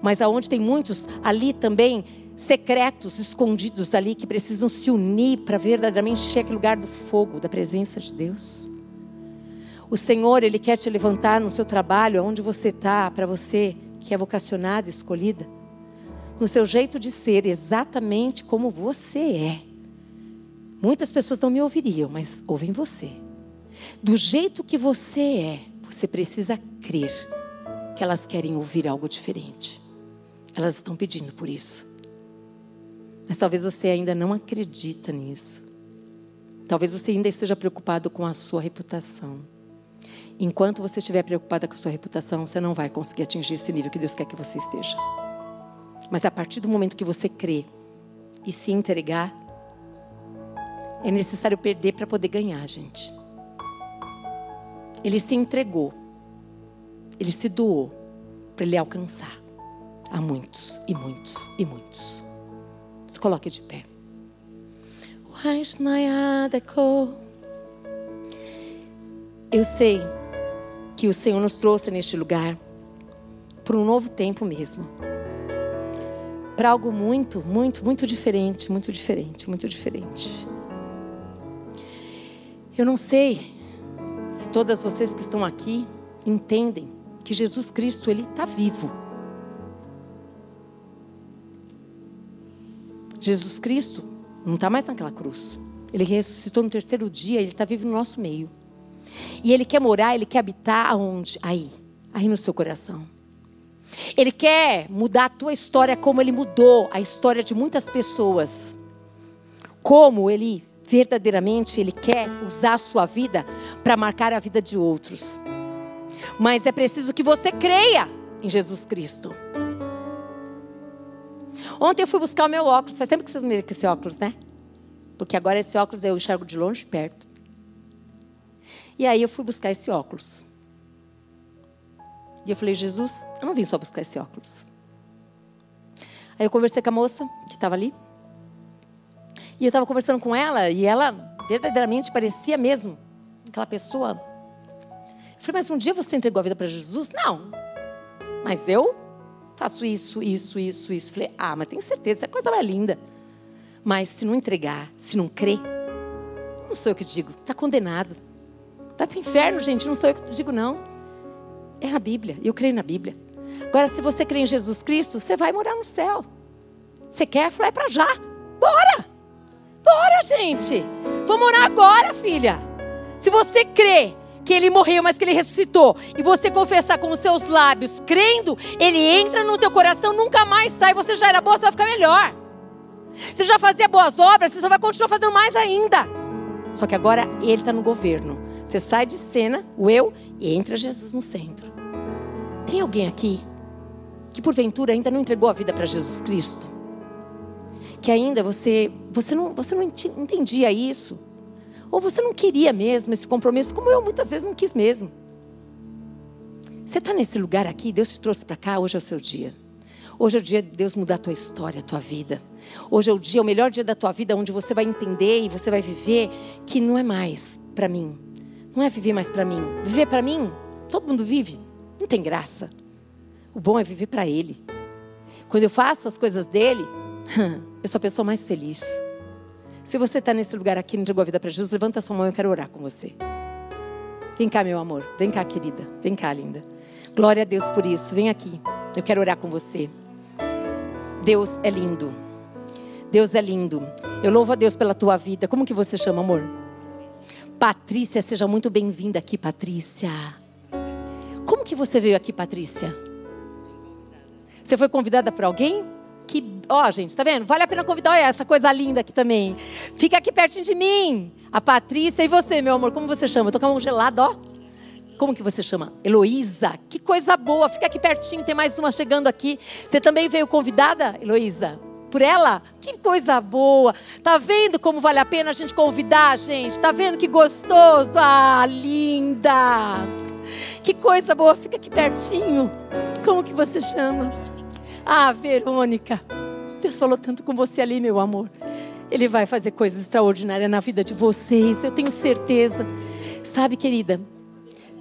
A: Mas aonde tem muitos, ali também secretos, escondidos ali, que precisam se unir para verdadeiramente encher aquele lugar do fogo, da presença de Deus. O Senhor, Ele quer te levantar no seu trabalho, onde você está, para você que é vocacionada, escolhida, no seu jeito de ser, exatamente como você é. Muitas pessoas não me ouviriam, mas ouvem você. Do jeito que você é, você precisa crer que elas querem ouvir algo diferente. Elas estão pedindo por isso. Mas talvez você ainda não acredita nisso. Talvez você ainda esteja preocupado com a sua reputação. Enquanto você estiver preocupada com a sua reputação, você não vai conseguir atingir esse nível que Deus quer que você esteja. Mas a partir do momento que você crê e se entregar, é necessário perder para poder ganhar, gente. Ele se entregou. Ele se doou para ele alcançar. a muitos e muitos e muitos. Se coloque de pé. Eu sei que o Senhor nos trouxe neste lugar para um novo tempo mesmo. Para algo muito, muito, muito diferente, muito diferente, muito diferente. Eu não sei se todas vocês que estão aqui entendem que Jesus Cristo ele está vivo. Jesus Cristo não está mais naquela cruz. Ele ressuscitou no terceiro dia, ele está vivo no nosso meio. E ele quer morar, ele quer habitar aonde? Aí, aí no seu coração. Ele quer mudar a tua história como ele mudou a história de muitas pessoas. Como ele verdadeiramente ele quer usar a sua vida para marcar a vida de outros. Mas é preciso que você creia em Jesus Cristo. Ontem eu fui buscar o meu óculos. Faz tempo que vocês me viram com esse óculos, né? Porque agora esse óculos eu enxergo de longe e perto. E aí eu fui buscar esse óculos. E eu falei, Jesus, eu não vim só buscar esse óculos. Aí eu conversei com a moça que estava ali. E eu estava conversando com ela e ela verdadeiramente parecia mesmo aquela pessoa. Eu falei, mas um dia você entregou a vida para Jesus? Não. Mas eu faço isso, isso, isso, isso. Falei, ah, mas tenho certeza, é coisa mais linda. Mas se não entregar, se não crer, não sou eu que digo, está condenado. Vai para o inferno, gente, não sou eu que digo, não. É a Bíblia, eu creio na Bíblia. Agora, se você crê em Jesus Cristo, você vai morar no céu. Você quer? Falei, é para já. Bora! Bora, gente! Vamos orar agora, filha. Se você crê que ele morreu, mas que ele ressuscitou, e você confessar com os seus lábios, crendo, ele entra no teu coração, nunca mais sai. Você já era boa, você vai ficar melhor. Você já fazia boas obras, você só vai continuar fazendo mais ainda. Só que agora ele está no governo. Você sai de cena, o eu, e entra Jesus no centro. Tem alguém aqui que porventura ainda não entregou a vida para Jesus Cristo? que ainda você, você, não, você não entendia isso. Ou você não queria mesmo esse compromisso, como eu muitas vezes não quis mesmo. Você está nesse lugar aqui, Deus te trouxe para cá, hoje é o seu dia. Hoje é o dia de Deus mudar a tua história, a tua vida. Hoje é o dia, o melhor dia da tua vida, onde você vai entender e você vai viver que não é mais para mim. Não é viver mais para mim. Viver para mim, todo mundo vive. Não tem graça. O bom é viver para Ele. Quando eu faço as coisas dele, *laughs* eu sou a pessoa mais feliz. Se você está nesse lugar aqui entregou a vida para Jesus, levanta sua mão, eu quero orar com você. Vem cá, meu amor. Vem cá, querida. Vem cá, linda. Glória a Deus por isso. Vem aqui. Eu quero orar com você. Deus é lindo. Deus é lindo. Eu louvo a Deus pela tua vida. Como que você chama, amor? Patrícia, seja muito bem-vinda aqui, Patrícia. Como que você veio aqui, Patrícia? Você foi convidada por alguém? Que, ó, gente, tá vendo? Vale a pena convidar. Olha essa coisa linda aqui também. Fica aqui pertinho de mim. A Patrícia e você, meu amor. Como você chama? Eu tô com a mão gelada, ó. Como que você chama? Heloísa. Que coisa boa. Fica aqui pertinho. Tem mais uma chegando aqui. Você também veio convidada, Heloísa? Por ela? Que coisa boa. Tá vendo como vale a pena a gente convidar, gente? Tá vendo que gostoso? Ah, linda. Que coisa boa. Fica aqui pertinho. Como que você chama? Ah, Verônica, Deus falou tanto com você ali, meu amor. Ele vai fazer coisas extraordinárias na vida de vocês, eu tenho certeza. Sabe, querida,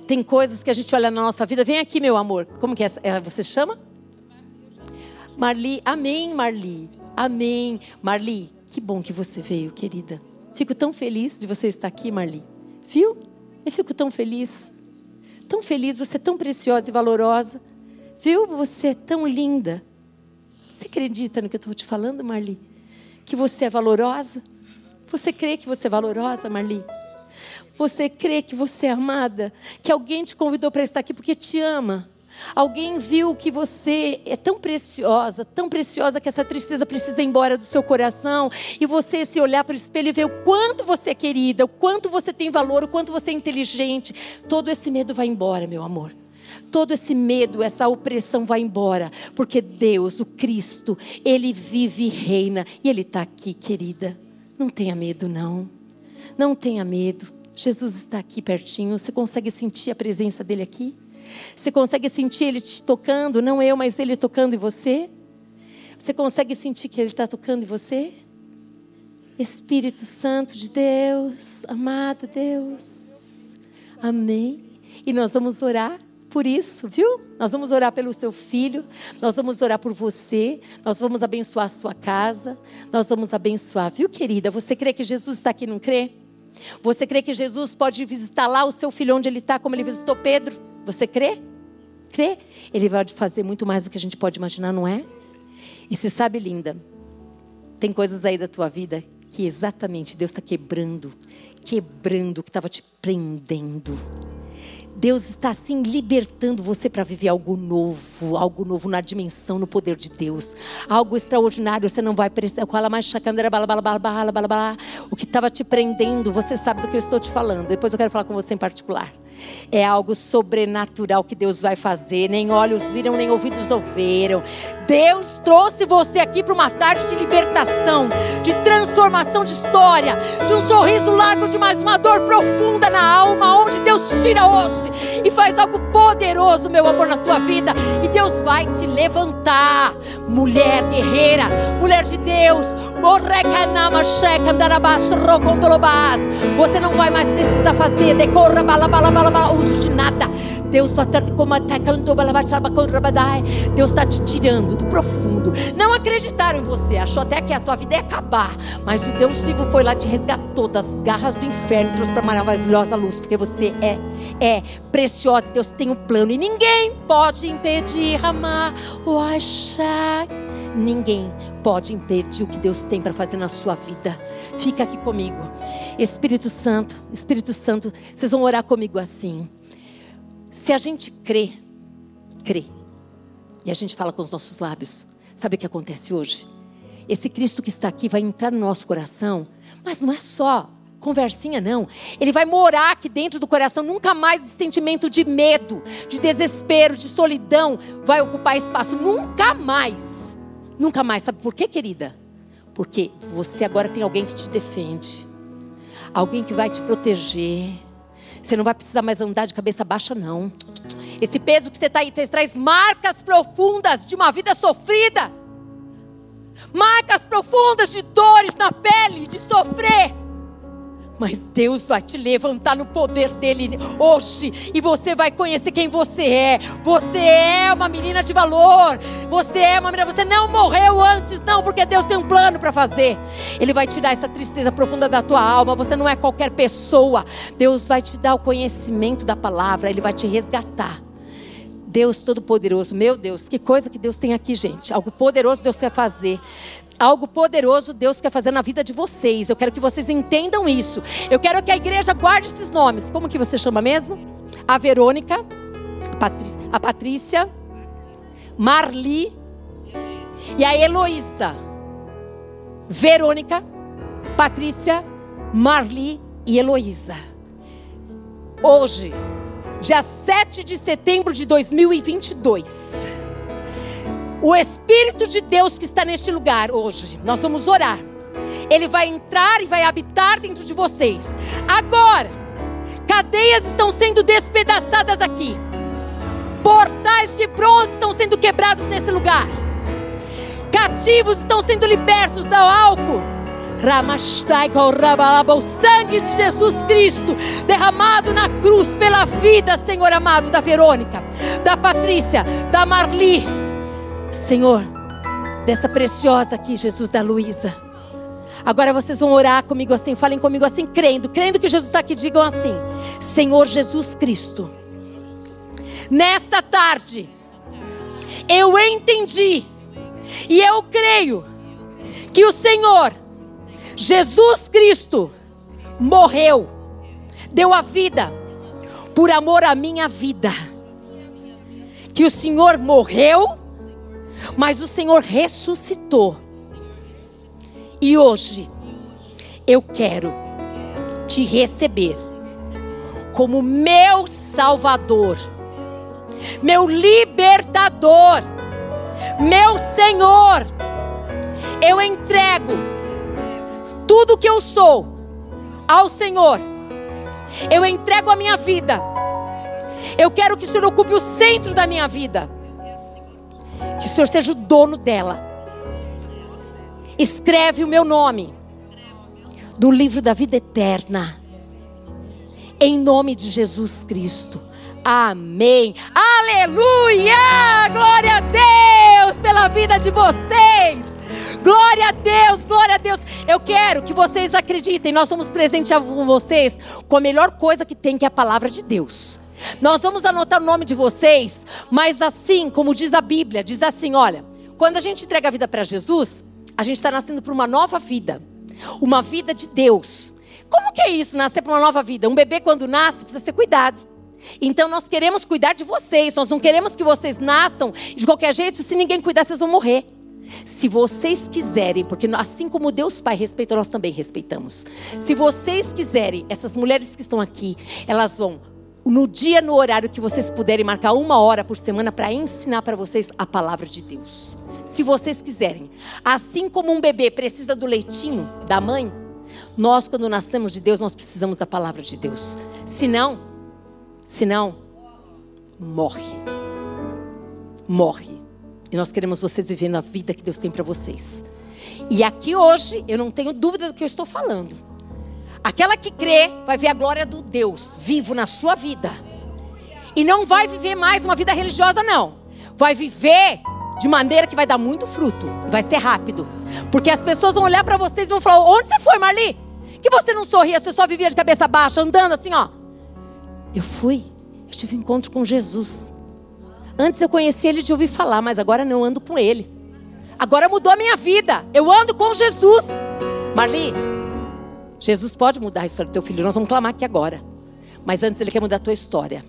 A: tem coisas que a gente olha na nossa vida. Vem aqui, meu amor. Como que é? é você chama? Marli. Amém, Marli. Amém. Marli, que bom que você veio, querida. Fico tão feliz de você estar aqui, Marli. Viu? Eu fico tão feliz. Tão feliz, você é tão preciosa e valorosa. Viu? Você é tão linda. Você acredita no que eu estou te falando, Marli? Que você é valorosa? Você crê que você é valorosa, Marli? Você crê que você é amada? Que alguém te convidou para estar aqui porque te ama? Alguém viu que você é tão preciosa, tão preciosa que essa tristeza precisa ir embora do seu coração e você se olhar para o espelho e ver o quanto você é querida, o quanto você tem valor, o quanto você é inteligente. Todo esse medo vai embora, meu amor todo esse medo, essa opressão vai embora, porque Deus, o Cristo, Ele vive e reina e Ele está aqui, querida. Não tenha medo, não. Não tenha medo. Jesus está aqui pertinho. Você consegue sentir a presença dele aqui? Você consegue sentir Ele te tocando? Não eu, mas Ele tocando em você? Você consegue sentir que Ele está tocando em você? Espírito Santo de Deus, amado Deus. Amém. E nós vamos orar por isso, viu? Nós vamos orar pelo seu filho, nós vamos orar por você, nós vamos abençoar a sua casa, nós vamos abençoar, viu, querida? Você crê que Jesus está aqui, não crê? Você crê que Jesus pode visitar lá o seu filho onde ele está, como ele visitou Pedro? Você crê? Crê? Ele vai fazer muito mais do que a gente pode imaginar, não é? E você sabe, linda, tem coisas aí da tua vida que exatamente Deus está quebrando, quebrando o que estava te prendendo. Deus está assim libertando você para viver algo novo, algo novo na dimensão, no poder de Deus. Algo extraordinário, você não vai precisar. O que estava te prendendo, você sabe do que eu estou te falando. Depois eu quero falar com você em particular. É algo sobrenatural que Deus vai fazer. Nem olhos viram, nem ouvidos ouviram. Deus trouxe você aqui para uma tarde de libertação, de transformação de história, de um sorriso largo demais, uma dor profunda na alma, onde Deus tira hoje e faz algo poderoso, meu amor, na tua vida. E Deus vai te levantar, mulher guerreira, mulher de Deus. Você não vai mais precisar fazer decorra, bala, bala, bala, bala, uso de nada. Deus está Deus está te tirando do profundo. Não acreditaram em você, achou até que a tua vida ia acabar. Mas o Deus vivo foi lá, te resgatou das garras do inferno, trouxe para maravilhosa luz, porque você é, é preciosa. Deus tem um plano e ninguém pode impedir amar o achar. Ninguém pode impedir o que Deus tem para fazer na sua vida. Fica aqui comigo. Espírito Santo, Espírito Santo, vocês vão orar comigo assim. Se a gente crê, crê, e a gente fala com os nossos lábios, sabe o que acontece hoje? Esse Cristo que está aqui vai entrar no nosso coração, mas não é só conversinha, não. Ele vai morar aqui dentro do coração. Nunca mais esse sentimento de medo, de desespero, de solidão vai ocupar espaço. Nunca mais. Nunca mais. Sabe por quê, querida? Porque você agora tem alguém que te defende, alguém que vai te proteger você não vai precisar mais andar de cabeça baixa, não. Esse peso que você está aí traz marcas profundas de uma vida sofrida. Marcas profundas de dores na pele, de sofrer. Mas Deus vai te levantar no poder dele hoje e você vai conhecer quem você é. Você é uma menina de valor. Você é uma menina, você não morreu antes, não, porque Deus tem um plano para fazer. Ele vai tirar essa tristeza profunda da tua alma. Você não é qualquer pessoa. Deus vai te dar o conhecimento da palavra, ele vai te resgatar. Deus Todo-Poderoso, meu Deus, que coisa que Deus tem aqui, gente. Algo poderoso Deus quer fazer. Algo poderoso Deus quer fazer na vida de vocês. Eu quero que vocês entendam isso. Eu quero que a igreja guarde esses nomes. Como que você chama mesmo? A Verônica, a Patrícia, a Patrícia Marli e a Heloísa. Verônica, Patrícia, Marli e Heloísa. Hoje, dia 7 de setembro de 2022 o Espírito de Deus que está neste lugar hoje, nós vamos orar. Ele vai entrar e vai habitar dentro de vocês. Agora, cadeias estão sendo despedaçadas aqui. Portais de bronze estão sendo quebrados nesse lugar. Cativos estão sendo libertos do álcool. O sangue de Jesus Cristo derramado na cruz pela vida, Senhor amado, da Verônica, da Patrícia, da Marli Senhor, dessa preciosa aqui, Jesus da Luísa. Agora vocês vão orar comigo assim, falem comigo assim, crendo, crendo que Jesus está aqui, digam assim: Senhor Jesus Cristo, nesta tarde, eu entendi e eu creio que o Senhor, Jesus Cristo, morreu, deu a vida por amor à minha vida. Que o Senhor morreu mas o Senhor ressuscitou. E hoje eu quero te receber como meu Salvador, meu libertador, meu Senhor. Eu entrego tudo que eu sou ao Senhor. Eu entrego a minha vida. Eu quero que o Senhor ocupe o centro da minha vida. Que o Senhor seja o dono dela. Escreve o meu nome do livro da vida eterna. Em nome de Jesus Cristo. Amém. Aleluia! Glória a Deus pela vida de vocês. Glória a Deus, glória a Deus. Eu quero que vocês acreditem. Nós somos presentes a vocês com a melhor coisa que tem, que é a palavra de Deus. Nós vamos anotar o nome de vocês, mas assim, como diz a Bíblia, diz assim: olha, quando a gente entrega a vida para Jesus, a gente está nascendo para uma nova vida, uma vida de Deus. Como que é isso, nascer para uma nova vida? Um bebê, quando nasce, precisa ser cuidado. Então nós queremos cuidar de vocês, nós não queremos que vocês nasçam de qualquer jeito, se ninguém cuidar, vocês vão morrer. Se vocês quiserem, porque assim como Deus Pai respeita, nós também respeitamos. Se vocês quiserem, essas mulheres que estão aqui, elas vão no dia, no horário que vocês puderem marcar uma hora por semana para ensinar para vocês a palavra de Deus. Se vocês quiserem, assim como um bebê precisa do leitinho da mãe, nós quando nascemos de Deus nós precisamos da palavra de Deus. Senão Senão, morre. Morre. E nós queremos vocês vivendo a vida que Deus tem para vocês. E aqui hoje, eu não tenho dúvida do que eu estou falando. Aquela que crê vai ver a glória do Deus vivo na sua vida. E não vai viver mais uma vida religiosa, não. Vai viver de maneira que vai dar muito fruto. Vai ser rápido. Porque as pessoas vão olhar para vocês e vão falar: Onde você foi, Marli? Que você não sorria, você só vivia de cabeça baixa, andando assim, ó. Eu fui, eu tive um encontro com Jesus. Antes eu conhecia ele de ouvir falar, mas agora não ando com ele. Agora mudou a minha vida. Eu ando com Jesus. Marli, Jesus pode mudar a história do teu filho. Nós vamos clamar aqui agora. Mas antes ele quer mudar a tua história.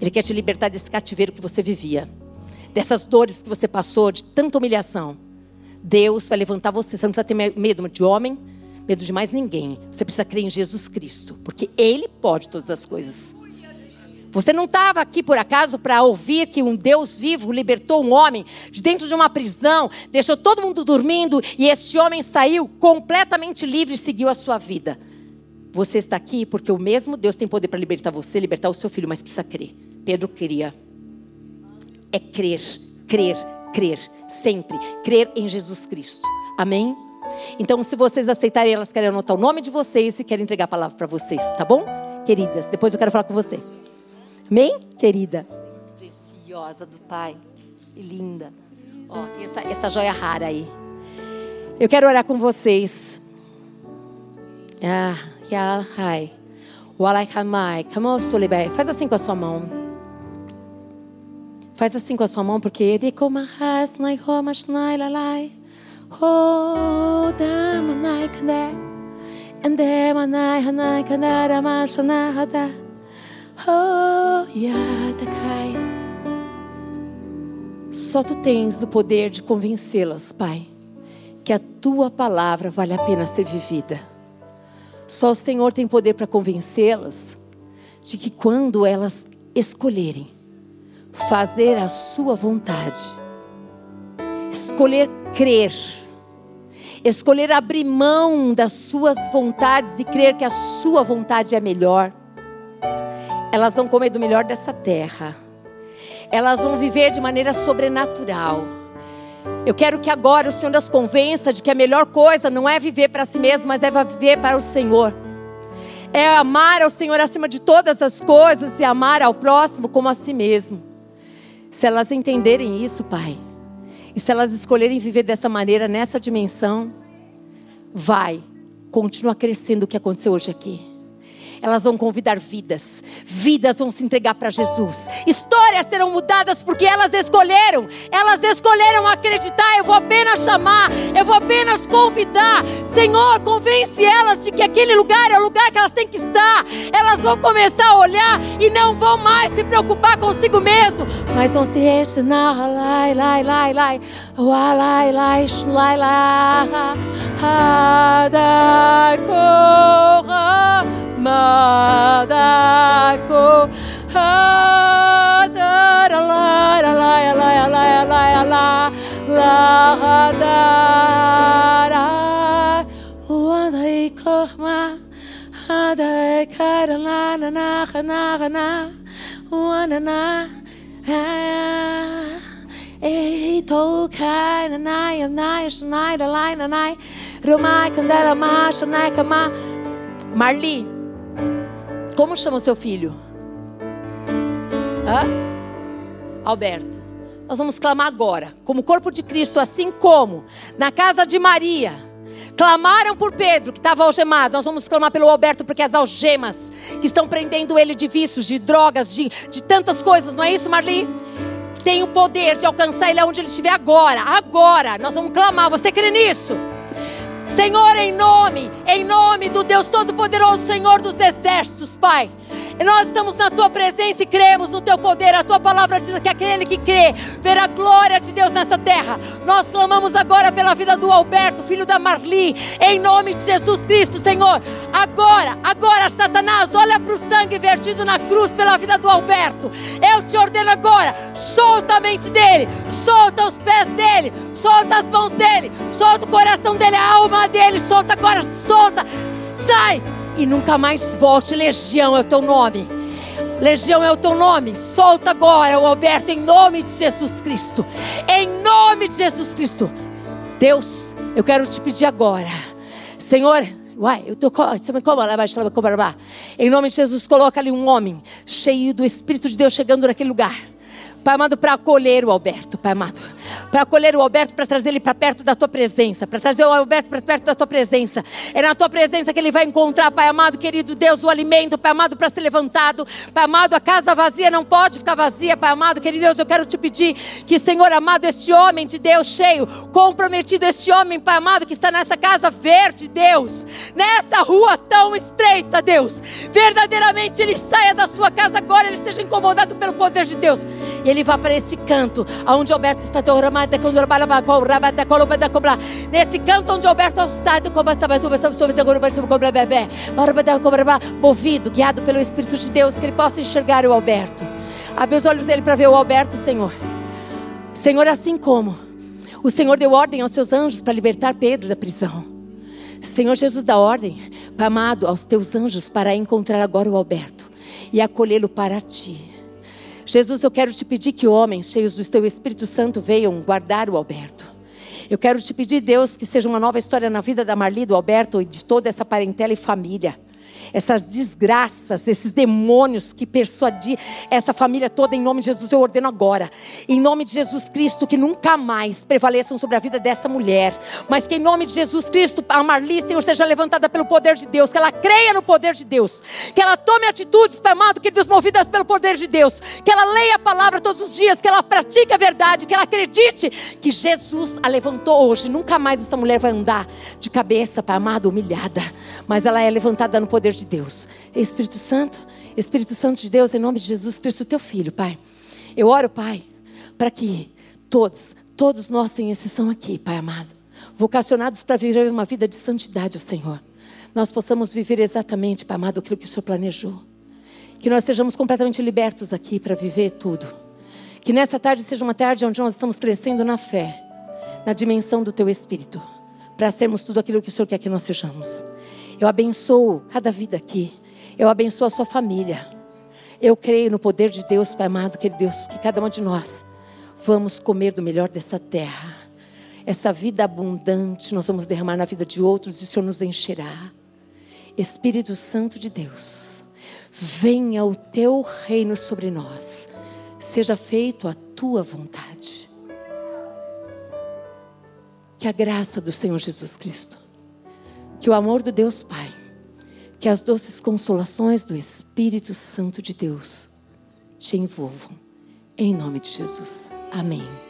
A: Ele quer te libertar desse cativeiro que você vivia. Dessas dores que você passou, de tanta humilhação. Deus vai levantar você. Você não precisa ter medo de homem, medo de mais ninguém. Você precisa crer em Jesus Cristo, porque Ele pode todas as coisas. Você não estava aqui por acaso para ouvir que um Deus vivo libertou um homem de dentro de uma prisão, deixou todo mundo dormindo e este homem saiu completamente livre e seguiu a sua vida. Você está aqui porque o mesmo Deus tem poder para libertar você, libertar o seu filho, mas precisa crer. Pedro queria. É crer, crer, crer, sempre. Crer em Jesus Cristo. Amém? Então, se vocês aceitarem, elas querem anotar o nome de vocês e querem entregar a palavra para vocês, tá bom? Queridas, depois eu quero falar com você. Amém? Querida. Preciosa do Pai. Que linda. Ó, tem essa, joia rara aí. Eu quero orar com vocês. Ah, Yalhai. Walaikamai. Faz assim com a sua mão. Faz assim com a sua mão, porque. Oh, damanai kandé, ende manai hanai kandara mashana hada. Oh, yatakai. Só tu tens o poder de convencê-las, Pai, que a tua palavra vale a pena ser vivida. Só o Senhor tem poder para convencê-las de que quando elas escolherem fazer a sua vontade, escolher crer, escolher abrir mão das suas vontades e crer que a sua vontade é melhor. Elas vão comer do melhor dessa terra. Elas vão viver de maneira sobrenatural. Eu quero que agora o Senhor as convença de que a melhor coisa não é viver para si mesmo, mas é viver para o Senhor. É amar ao Senhor acima de todas as coisas e amar ao próximo como a si mesmo. Se elas entenderem isso, Pai, e se elas escolherem viver dessa maneira, nessa dimensão, vai, continua crescendo o que aconteceu hoje aqui elas vão convidar vidas. Vidas vão se entregar para Jesus. Histórias serão mudadas porque elas escolheram. Elas escolheram acreditar. Eu vou apenas chamar, eu vou apenas convidar. Senhor, convence elas de que aquele lugar é o lugar que elas têm que estar. Elas vão começar a olhar e não vão mais se preocupar consigo mesmo, mas vão se restinar. Lai, lai, lai, lai. Lai, lai, lai, lai, lai. madako ha da la la la la la la. La la da ra. wa dai e, ko ma. Ha da e, ka la na na na na. Wa na na. Ei to kai na nai na nai shnai da lai na nai. Rumai da ma shnai kama Marley como chama o seu filho? Hã? Alberto. Nós vamos clamar agora, como corpo de Cristo, assim como na casa de Maria clamaram por Pedro, que estava algemado. Nós vamos clamar pelo Alberto, porque as algemas que estão prendendo ele de vícios, de drogas, de, de tantas coisas, não é isso, Marli? Tem o poder de alcançar ele onde ele estiver agora. Agora, nós vamos clamar. Você crê nisso? Senhor, em nome, em nome do Deus Todo-Poderoso, Senhor dos Exércitos, Pai. E nós estamos na tua presença e cremos no teu poder. A tua palavra diz que aquele que crê verá a glória de Deus nessa terra. Nós clamamos agora pela vida do Alberto, filho da Marli, em nome de Jesus Cristo, Senhor. Agora, agora, Satanás, olha para o sangue vertido na cruz pela vida do Alberto. Eu te ordeno agora, solta a mente dele, solta os pés dele, solta as mãos dele, solta o coração dele, a alma dele, solta agora, solta, sai e nunca mais volte. Legião é o teu nome. Legião é o teu nome. Solta agora o Alberto em nome de Jesus Cristo. Em nome de Jesus Cristo. Deus, eu quero te pedir agora. Senhor, Uai, eu tô Em nome de Jesus, coloca ali um homem cheio do Espírito de Deus chegando naquele lugar. Pai amado, para acolher o Alberto, Pai amado para acolher o Alberto, para trazer ele para perto da tua presença, para trazer o Alberto para perto da tua presença. É na tua presença que ele vai encontrar, Pai amado, querido Deus, o alimento, Pai amado, para ser levantado. Pai amado, a casa vazia não pode ficar vazia, Pai amado, querido Deus, eu quero te pedir que, Senhor amado, este homem de Deus cheio, comprometido, este homem, Pai amado, que está nessa casa verde, Deus, nessa rua tão estreita, Deus, verdadeiramente ele saia da sua casa agora, ele seja incomodado pelo poder de Deus. E ele vá para esse canto, aonde Alberto está orando Nesse canto onde Alberto está, movido, guiado pelo Espírito de Deus, que ele possa enxergar o Alberto. Abre os olhos dele para ver o Alberto, Senhor. Senhor, assim como o Senhor deu ordem aos seus anjos para libertar Pedro da prisão. Senhor Jesus dá ordem, amado, aos teus anjos para encontrar agora o Alberto e acolhê-lo para ti. Jesus, eu quero te pedir que homens cheios do teu Espírito Santo venham guardar o Alberto. Eu quero te pedir, Deus, que seja uma nova história na vida da Marli, do Alberto e de toda essa parentela e família essas desgraças, esses demônios que persuadir essa família toda, em nome de Jesus, eu ordeno agora, em nome de Jesus Cristo, que nunca mais prevaleçam sobre a vida dessa mulher, mas que em nome de Jesus Cristo, a Marli, Senhor, seja levantada pelo poder de Deus, que ela creia no poder de Deus, que ela tome atitudes, Pai amado, que Deus, movidas pelo poder de Deus, que ela leia a palavra todos os dias, que ela pratique a verdade, que ela acredite que Jesus a levantou hoje, nunca mais essa mulher vai andar de cabeça, Pai amado, humilhada, mas ela é levantada no poder de Deus. Espírito Santo, Espírito Santo de Deus, em nome de Jesus Cristo, teu filho, Pai. Eu oro, Pai, para que todos, todos nós, sem exceção aqui, Pai amado, vocacionados para viver uma vida de santidade Senhor, nós possamos viver exatamente, Pai amado, aquilo que o Senhor planejou. Que nós estejamos completamente libertos aqui para viver tudo. Que nessa tarde seja uma tarde onde nós estamos crescendo na fé, na dimensão do Teu Espírito, para sermos tudo aquilo que o Senhor quer que nós sejamos. Eu abençoo cada vida aqui. Eu abençoo a sua família. Eu creio no poder de Deus, Pai amado, que Deus, que cada um de nós vamos comer do melhor dessa terra. Essa vida abundante nós vamos derramar na vida de outros e o Senhor nos encherá. Espírito Santo de Deus, venha o teu reino sobre nós. Seja feito a tua vontade. Que a graça do Senhor Jesus Cristo que o amor do Deus Pai, que as doces consolações do Espírito Santo de Deus te envolvam. Em nome de Jesus. Amém.